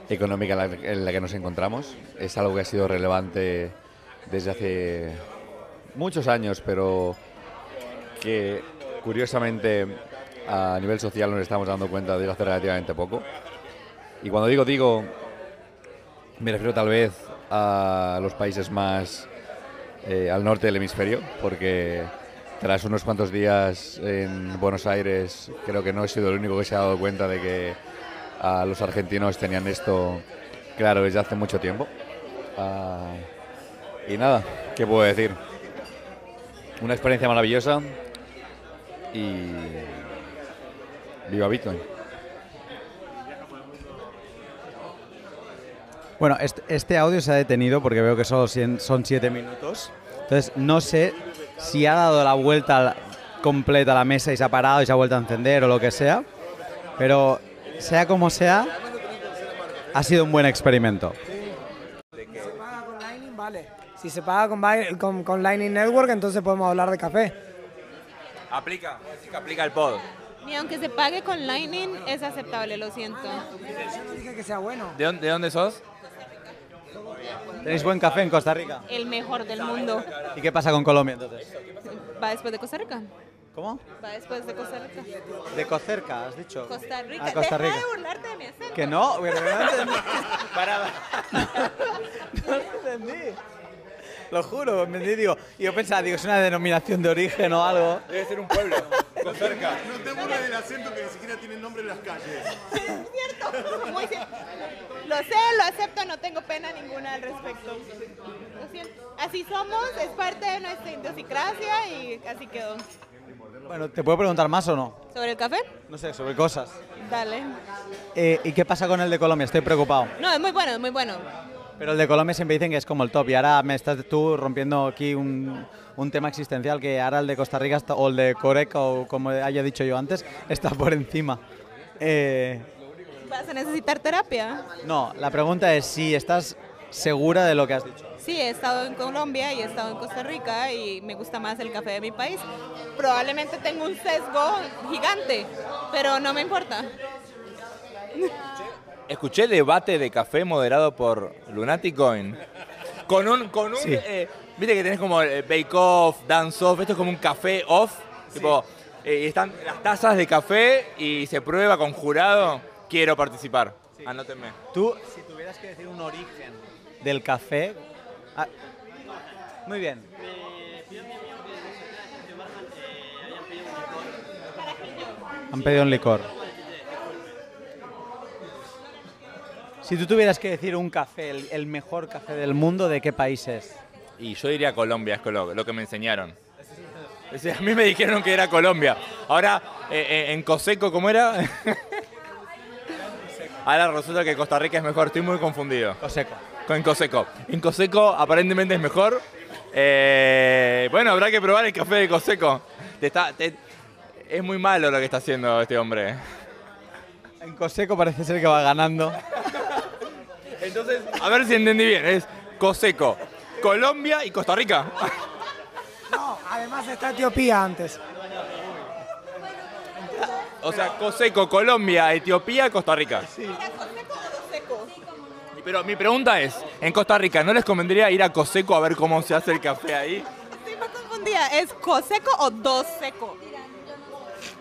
económica en la, que nos encontramos. Es algo que ha sido relevante desde hace muchos años, pero que curiosamente a nivel social nos estamos dando cuenta de hace relativamente poco. Y cuando digo digo, me refiero tal vez a los países más eh, al norte del hemisferio, porque tras unos cuantos días en Buenos Aires, creo que no he sido el único que se ha dado cuenta de que ah, los argentinos tenían esto claro desde hace mucho tiempo. Ah, y nada, ¿qué puedo decir? Una experiencia maravillosa y viva Bitcoin. Bueno, este audio se ha detenido porque veo que solo son 7 minutos. Entonces, no sé si ha dado la vuelta completa a la mesa y se ha parado y se ha vuelto a encender o lo que sea. Pero sea como sea, ha sido un buen experimento. Si se paga con Lightning, vale. Si se paga con Lightning Network, entonces podemos hablar de café. Aplica, sí que aplica el pod. Ni aunque se pague con Lightning es aceptable, lo siento. Yo no dije que sea bueno. ¿De dónde, de dónde sos? ¿Tenéis buen café en Costa Rica? El mejor del mundo. ¿Y qué pasa con Colombia entonces? ¿Va después de Costa Rica? ¿Cómo? Va después de Costa Rica. De Cocerca, has dicho. Costa Rica. Ah, Costa Deja Rica. de burlarte de mi acento. Que no, no entendí. [laughs] [laughs] No lo entendí. Lo juro, me digo, y yo pensaba, digo, es una denominación de origen o algo. Debe ser un pueblo. Cocerca. No te burles del acento que ni siquiera tiene nombre en las calles. [laughs] Muy cierto. Lo sé, lo acepto, no tengo pena ninguna al respecto. Lo siento. Así somos, es parte de nuestra idiosincrasia y así quedó. Bueno, ¿te puedo preguntar más o no? ¿Sobre el café? No sé, sobre cosas. Dale. Eh, ¿Y qué pasa con el de Colombia? Estoy preocupado. No, es muy bueno, es muy bueno. Pero el de Colombia siempre dicen que es como el top y ahora me estás tú rompiendo aquí un, un tema existencial que ahora el de Costa Rica está- o el de Coreca o como haya dicho yo antes está por encima. Eh, ¿Vas a necesitar terapia? no, la pregunta es si estás segura de lo que has dicho. Sí, he estado en Colombia y he estado en Costa Rica y me gusta más el café de mi país. Probablemente tengo un sesgo gigante, pero no me importa. [laughs] Escuché debate de café moderado por Lunaticoin. Con un, con un, Sí. eh, viste que tenés como el Bake Off, Dance Off, esto es como un café off. Tipo, eh, y están las tazas de café y se prueba con jurado. Quiero participar. Anótenme. Tú, si tuvieras que decir un origen del café... ah, muy bien. Han pedido un licor. Si tú tuvieras que decir un café, el, el mejor café del mundo, ¿de qué país es? Y yo diría Colombia, es lo, lo que me enseñaron. O sea, a mí me dijeron que era Colombia. Ahora, eh, eh, en Coseco, ¿cómo era? Ahora resulta que Costa Rica es mejor, estoy muy confundido. Coseco. En Coseco. En Coseco aparentemente es mejor. Eh, bueno, habrá que probar el café de Coseco. Te está- te- es muy malo lo que está haciendo este hombre. En Coseco parece ser que va ganando. Entonces, a ver si entendí bien. Es Coseco, Colombia y Costa Rica. No, además está Etiopía antes. O sea, Coseco, Colombia, Etiopía, Costa Rica. Pero mi pregunta es, en Costa Rica, ¿no les convendría ir a Coseco a ver cómo se hace el café ahí? Estoy más confundida. ¿Es coseco o dos seco?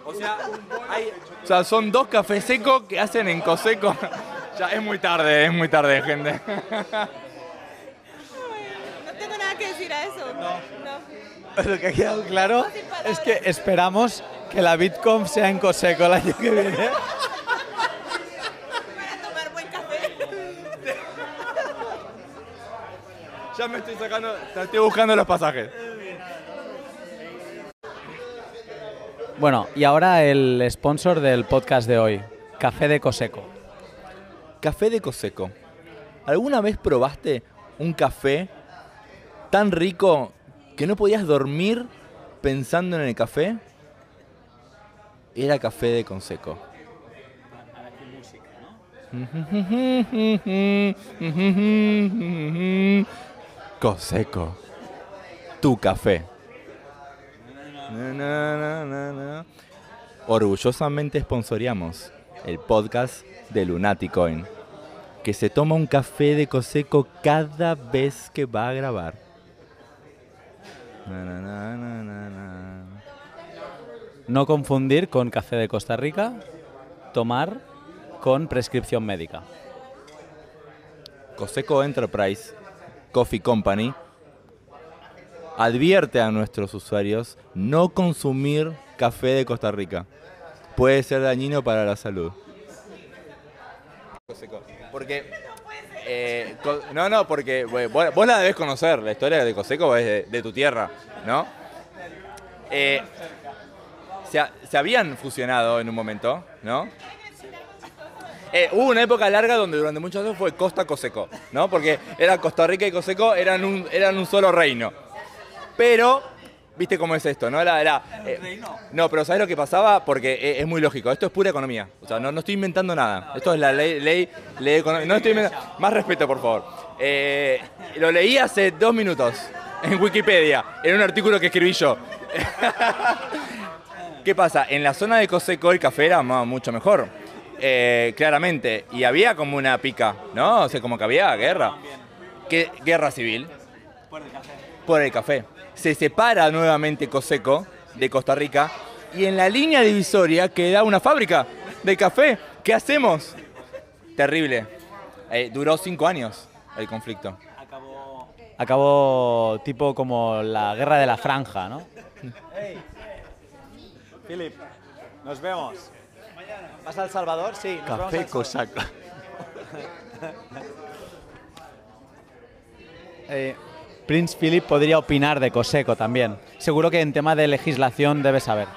O sea, hay- o sea, son dos cafés secos que hacen en Coseco. Ya es muy tarde, es muy tarde, gente. [laughs] No tengo nada que decir a eso. No. [laughs] Lo que ha quedado claro es que esperamos que la Bitcoin sea en Coseco el año que viene. [laughs] Ya me estoy sacando, estoy buscando los pasajes. Bueno, y ahora el sponsor del podcast de hoy, Café de Coseco. Café de Coseco. ¿Alguna vez probaste un café tan rico que no podías dormir pensando en el café? Era café de Conseco. Coseco. Tu café. Orgullosamente sponsoreamos el podcast de Lunaticoin, que se toma un café de Coseco cada vez que va a grabar. Na, na, na. No confundir con Café de Costa Rica, tomar con prescripción médica. Coseco Enterprise Coffee Company advierte a nuestros usuarios no consumir café de Costa Rica. Puede ser dañino para la salud. Porque. eh, no, no, porque vos, la debes conocer, la historia de Coseco es de, tu tierra, ¿no? Eh, se, se habían fusionado en un momento, ¿no? Eh, hubo una época larga donde durante muchos años fue Costa Coseco, ¿no? Porque era Costa Rica y Coseco eran un, eran un solo reino. Pero, viste cómo es esto, ¿no? Era, era, eh, no, pero ¿sabes lo que pasaba? Porque eh, es muy lógico, esto es pura economía. O sea, no, no estoy inventando nada. Esto es la ley, ley, ley económica. No estoy inventando. Más respeto, por favor. Eh, lo leí hace dos minutos en Wikipedia, en un artículo que escribí yo. [laughs] ¿Qué pasa? En la zona de Coseco el café era mucho mejor, eh, claramente. Y había como una pica, ¿no? O sea, como que había guerra. ¿Qué, guerra civil por el café. Se separa nuevamente Coseco de Costa Rica y en la línea divisoria queda una fábrica de café. ¿Qué hacemos? Terrible. Eh, duró cinco años el conflicto. Acabó tipo como la guerra de la franja, ¿no? Philip, nos vemos. ¿Vas a El Salvador? Sí. nos vemos Café al cosaco. [laughs] Eh, Prince Philip podría opinar de Coseco también. Seguro que en tema de legislación debe saber.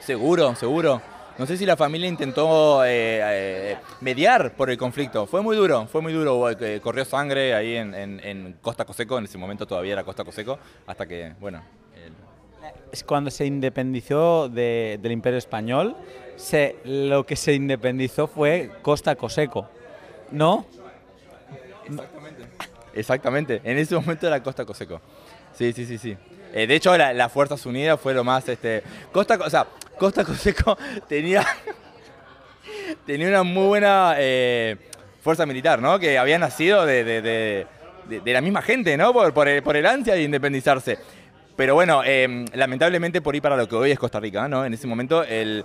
Seguro, seguro. No sé si la familia intentó eh, eh, mediar por el conflicto. Fue muy duro, fue muy duro. Eh, corrió sangre ahí en, en- en Costa Coseco, en ese momento todavía era Costa Coseco, hasta que, bueno, Es cuando se independizó de- del Imperio Español, se, lo que se independizó fue Costa Coseco, ¿no? Exactamente, en ese momento era Costa Coseco. Sí, sí, sí, sí. Eh, de hecho, la- las Fuerzas Unidas fue lo más, este, Costa, Co- o sea, Costa Coseco [laughs] tenía, tenía una muy buena eh, fuerza militar, ¿no? Que había nacido de, de- de- la misma gente, ¿no? Por, por el, por ansia de independizarse. Pero bueno, eh, lamentablemente por ir para lo que hoy es Costa Rica, ¿no? En ese momento el,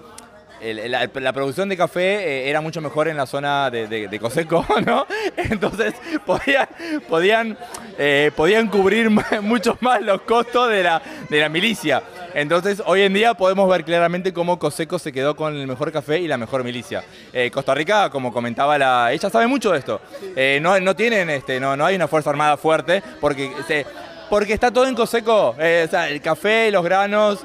la, producción de café eh, era mucho mejor en la zona de, Coseco, [laughs] ¿no? Entonces podían, podían, eh, podían cubrir [laughs] mucho más los costos de la, de la milicia. Entonces hoy en día podemos ver claramente cómo Coseco se quedó con el mejor café y la mejor milicia. Eh, Costa Rica, como comentaba la... Ella sabe mucho de esto. No, no tienen, este, no, no hay una fuerza armada fuerte porque, porque está todo en Coseco. O sea, el café, los granos...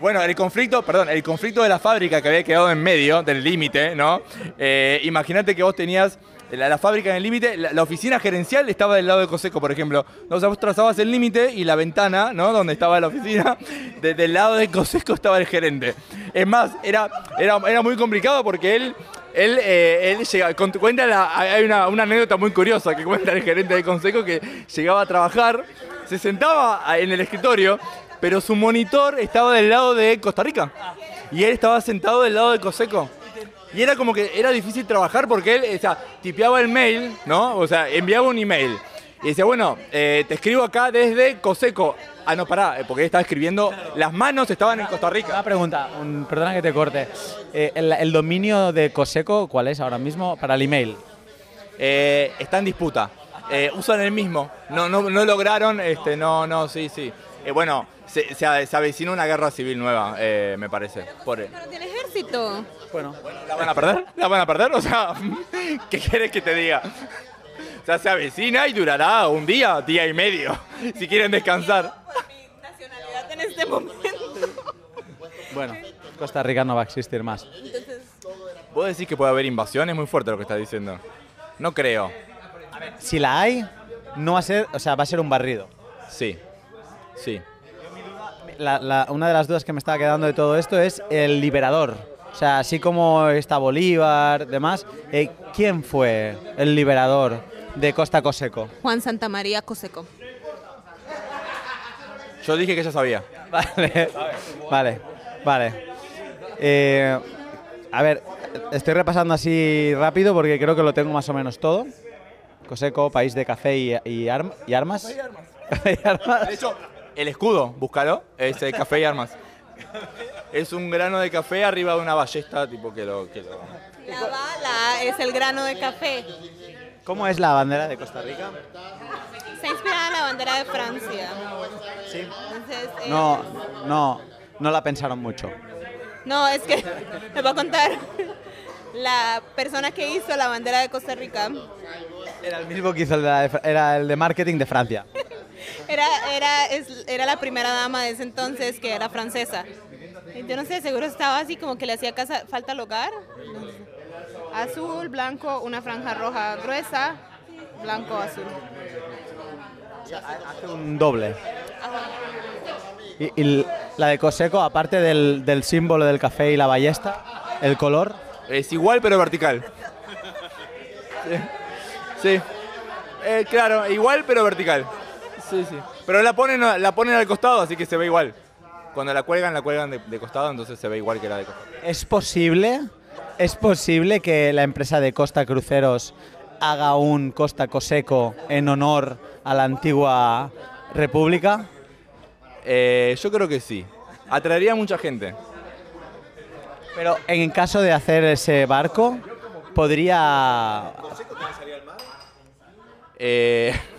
bueno, el conflicto, perdón, el conflicto de la fábrica que había quedado en medio del límite, ¿no? Eh, Imagínate que vos tenías la, fábrica en el límite, la, oficina gerencial estaba del lado de Coseco, por ejemplo. O sea, vos trazabas el límite y la ventana, ¿no? Donde estaba la oficina, [laughs] de- del lado de Coseco estaba el gerente. Es más, era, era, era muy complicado porque él... Él, eh, él llega, cuenta hay una, una anécdota muy curiosa que cuenta el gerente de Consejo que llegaba a trabajar, se sentaba en el escritorio, pero su monitor estaba del lado de Costa Rica. Y él estaba sentado del lado de Coseco. Y era como que era difícil trabajar porque él, o sea, tipeaba el mail, ¿no? O sea, enviaba un email. Y decía, bueno, eh, te escribo acá desde Coseco. Ah, no, pará, eh, porque él estaba escribiendo, las manos estaban en Costa Rica. Una pregunta, un- perdona que te corte. Eh, el, el dominio de Coseco cuál es ahora mismo para el email? Eh, está en disputa. Eh, usan el mismo. No, no, no lograron, este, no, no, sí, sí. Bueno, se, se, se avecina una guerra civil nueva, eh, me parece. Por, Pero tiene ejército. Bueno. ¿La van a perder? ¿La van a perder? O sea, [laughs] ¿qué quieres que te diga? O sea, se avecina y durará un día, día y medio, si quieren descansar. Nacionalidad en este momento. Bueno, Costa Rica no va a existir más. ¿Vos decís que puede haber invasión? Es muy fuerte lo que estás diciendo. No creo. Si la hay, no va a ser, o sea, va a ser un barrido. Sí, sí. La- la- una de las dudas que me estaba quedando de todo esto es el liberador. O sea, así como está Bolívar, demás, eh, ¿quién fue el liberador de Costa Coseco? Juan Santamaría Coseco. Yo dije que ya sabía. [laughs] Vale, vale, vale. Eh, a ver, estoy repasando así rápido porque creo que lo tengo más o menos todo. Coseco, país de café y, y arm- y armas. Y armas. De hecho, el escudo, búscalo, es eh, café y armas. Es un grano de café arriba de una ballesta, tipo que lo... Que lo- La bala es el grano de café. ¿Cómo es la bandera de Costa Rica? Está inspirada en la bandera de Francia. Sí. Entonces, eh, No, no, no la pensaron mucho. No, es que [laughs] les voy a contar. [laughs] La persona que hizo la bandera de Costa Rica Era el mismo que hizo el de, la de era el de marketing de Francia. Era, era, es- era la primera dama de ese entonces que era francesa. Yo no sé, seguro estaba así como que le hacía casa, falta al hogar. azul, blanco, una franja roja gruesa, blanco, azul. Hace un doble. Y, la de Coseco, aparte del, del símbolo del café y la ballesta, el color. Es igual pero vertical. [laughs] Sí. Sí. Eh, claro, igual pero vertical. Sí, sí. Pero la ponen, la ponen al costado, así que se ve igual. Cuando la cuelgan, la cuelgan de, de costado, entonces se ve igual que la de costado. ¿Es posible, es posible que la empresa de Costa Cruceros haga un Costa Coseco en honor a la antigua república? Eh, yo creo que sí. Atraería a mucha gente. Pero en caso de hacer ese barco, podría... Eh, [laughs]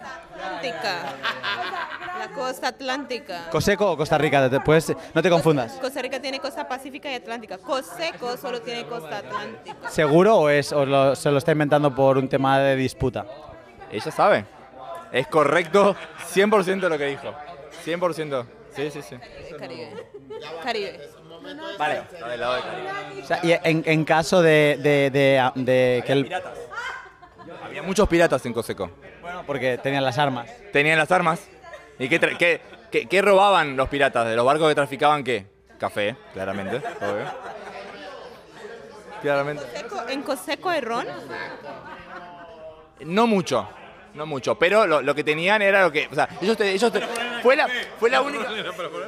Atlántica. La costa atlántica. ¿Coseco o Costa Rica? Puedes- no te confundas. Costa Rica tiene costa pacífica y atlántica. Coseco solo tiene costa atlántica. ¿Seguro o, es, o lo- se lo está inventando por un tema de disputa? ella sabe. Es correcto 100% lo que dijo. 100%. Sí, sí, sí. Caribe. Caribe. Vale. Está del lado de Caribe. O sea, y en, en caso de, de- de- de que el... Había muchos piratas en Coseco. Bueno, porque tenían las armas. Tenían las armas. ¿Y qué, qué- qué- qué robaban los piratas? ¿De los barcos que traficaban qué? Café, claramente. obvio. Claramente. ¿En Coseco hay ron? No mucho, no mucho, pero lo, lo que tenían era lo que, o sea, ellos, te- ellos te- fue la, fue la única,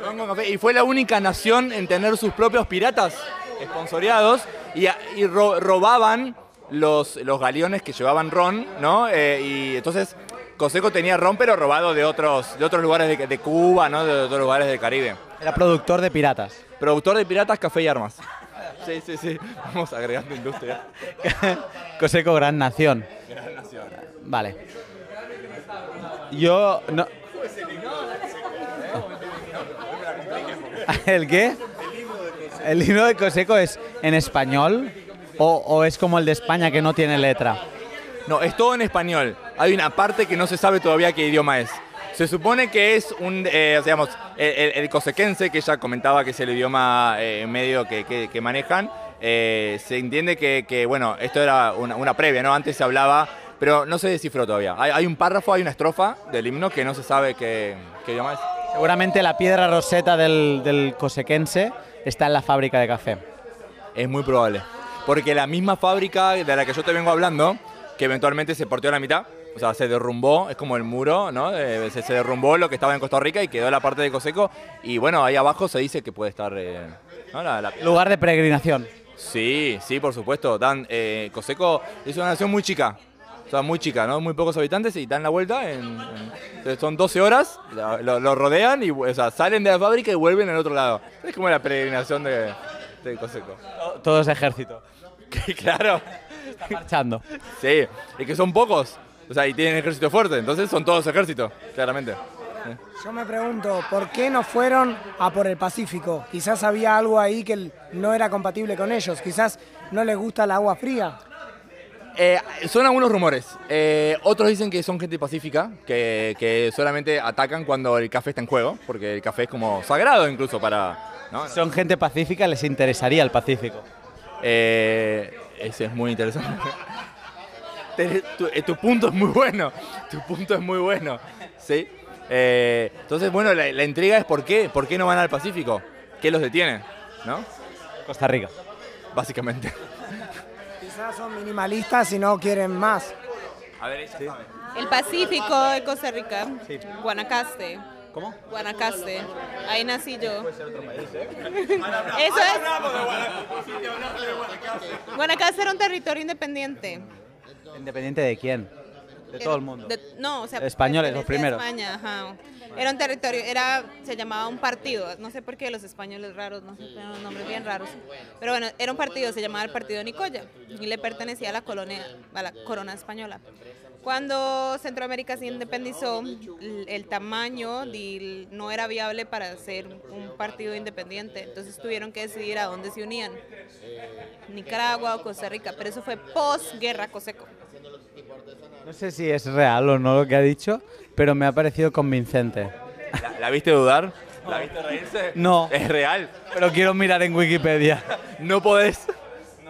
Ron con café, y fue la única nación en tener sus propios piratas esponsoreados y, a- y ro- robaban los, los galeones que llevaban ron, ¿no? Eh, y entonces Coseco tenía ron, pero robado de otros, de otros lugares de, de Cuba, ¿no? De otros lugares del Caribe. Era productor de piratas. Productor de piratas, café y armas. [laughs] Sí, sí, sí. Vamos agregando industria. [laughs] Coseco, gran nación. Gran nación. Vale. Yo no... [laughs] ¿El qué? ¿El himno de Coseco es en español o, o es como el de España que no tiene letra? No, es todo en español. Hay una parte que no se sabe todavía qué idioma es. Se supone que es un, eh, digamos, el, el- cosequense, que ella comentaba que es el idioma eh, medio que, que- que manejan. eh, se entiende que, que, bueno, esto era una, una previa, ¿no? Antes se hablaba, pero no se descifró todavía. Hay, hay un párrafo, hay una estrofa del himno que no se sabe qué, qué idioma es. Seguramente la piedra roseta del, del cosequense está en la fábrica de café. Es muy probable. Porque la misma fábrica de la que yo te vengo hablando, que eventualmente se partió a la mitad, o sea, se derrumbó, es como el muro, ¿no? Eh, se, se derrumbó lo que estaba en Costa Rica y quedó la parte de Coseco. Y bueno, ahí abajo se dice que puede estar. eh, ¿no? la- la- Lugar de peregrinación. Sí, sí, por supuesto. Dan, eh, Coseco es una nación muy chica. O sea, muy chica, ¿no? Muy pocos habitantes y dan la vuelta en... son 12 horas, lo, lo rodean y o sea, salen de la fábrica y vuelven al otro lado. Es como la peregrinación de, de Coseco. Todo es ejército. [laughs] claro. Está marchando. Sí, y que son pocos. O sea, y tienen ejército fuerte, entonces son todos ejércitos, claramente. Yo me pregunto, ¿por qué no fueron a por el Pacífico? Quizás había algo ahí que no era compatible con ellos. Quizás no les gusta el agua fría. Eh, son algunos rumores. Eh, otros dicen que son gente pacífica, que, que solamente atacan cuando el café está en juego, porque el café es como sagrado incluso para... ¿no? Son gente pacífica, les interesaría el Pacífico. Eh, ese es muy interesante. Tu, eh, tu punto es muy bueno. Tu punto es muy bueno. ¿Sí? Eh, entonces, bueno, la, la intriga es por qué. ¿Por qué no van al Pacífico? ¿Qué los detiene? ¿No? Costa Rica. Básicamente. Quizás son minimalistas y no quieren más. A ver, ella sabe. El Pacífico de Costa Rica. Guanacaste. ¿Cómo? Guanacaste. Ahí nací yo. ¿eh? [laughs] Eso es. Guanacaste era un territorio independiente. ¿Independiente de quién? De todo el mundo. De- no, o sea, Españoles, los primeros. España, ajá. Era un territorio, era, se llamaba un partido. No sé por qué los españoles raros, no sé, tienen nombres bien raros. Pero bueno, era un partido, se llamaba el Partido Nicoya y le pertenecía a la colonia, a la corona española. Cuando Centroamérica se independizó, el, tamaño no era viable para hacer un partido independiente. Entonces tuvieron que decidir a dónde se unían. Nicaragua o Costa Rica. Pero eso fue post-guerra Coseco. No sé si es real o no lo que ha dicho, pero me ha parecido convincente. ¿La, la viste dudar? ¿La viste reírse? No. Es real. Pero quiero mirar en Wikipedia. No podés.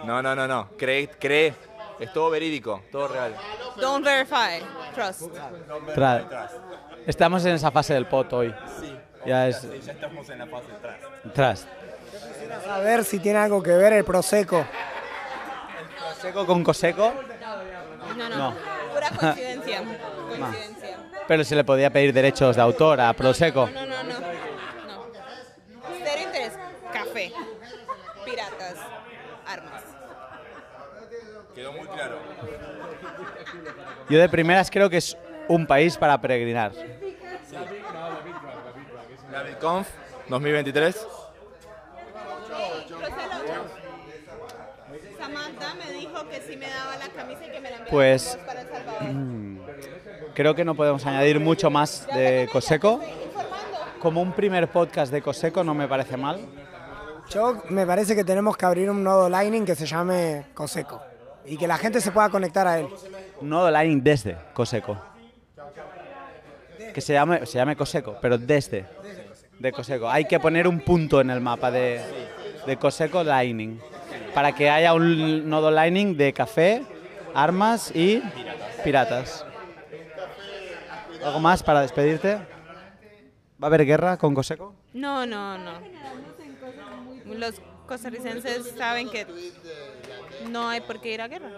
No, no, no, no. Cree, cree. Es todo verídico, todo real. Don't verify, trust. Tra- Estamos en esa fase del pot hoy. Ya es ya estamos en la fase atrás. trust. A ver si tiene algo que ver el Prosecco. ¿Seco con coseco? No, no, No. Pura coincidencia. coincidencia. Pero se le podía pedir derechos de autor a Prosecco. No, no, no. no. Cero interés. Café. Piratas. Armas. Quedó muy claro. Yo de primeras creo que es un país para peregrinar. La BitConf 2023. Samantha me dijo que si me daba la camisa y que me la enviaba Pues creo que no podemos añadir mucho más de Coseco. Como un primer podcast de Coseco no me parece mal. Yo me parece que tenemos que abrir un nodo Lightning que se llame Coseco y que la gente se pueda conectar a él. Un nodo Lightning desde Coseco. Que se llame, se llame Coseco, pero desde de Coseco. Hay que poner un punto en el mapa de, de Coseco Lightning. Para que haya un nodo Lightning de café, armas y piratas. ¿Algo más para despedirte? ¿Va a haber guerra con Coseco? No, no, no. Los costarricenses saben que no hay por qué ir a guerra.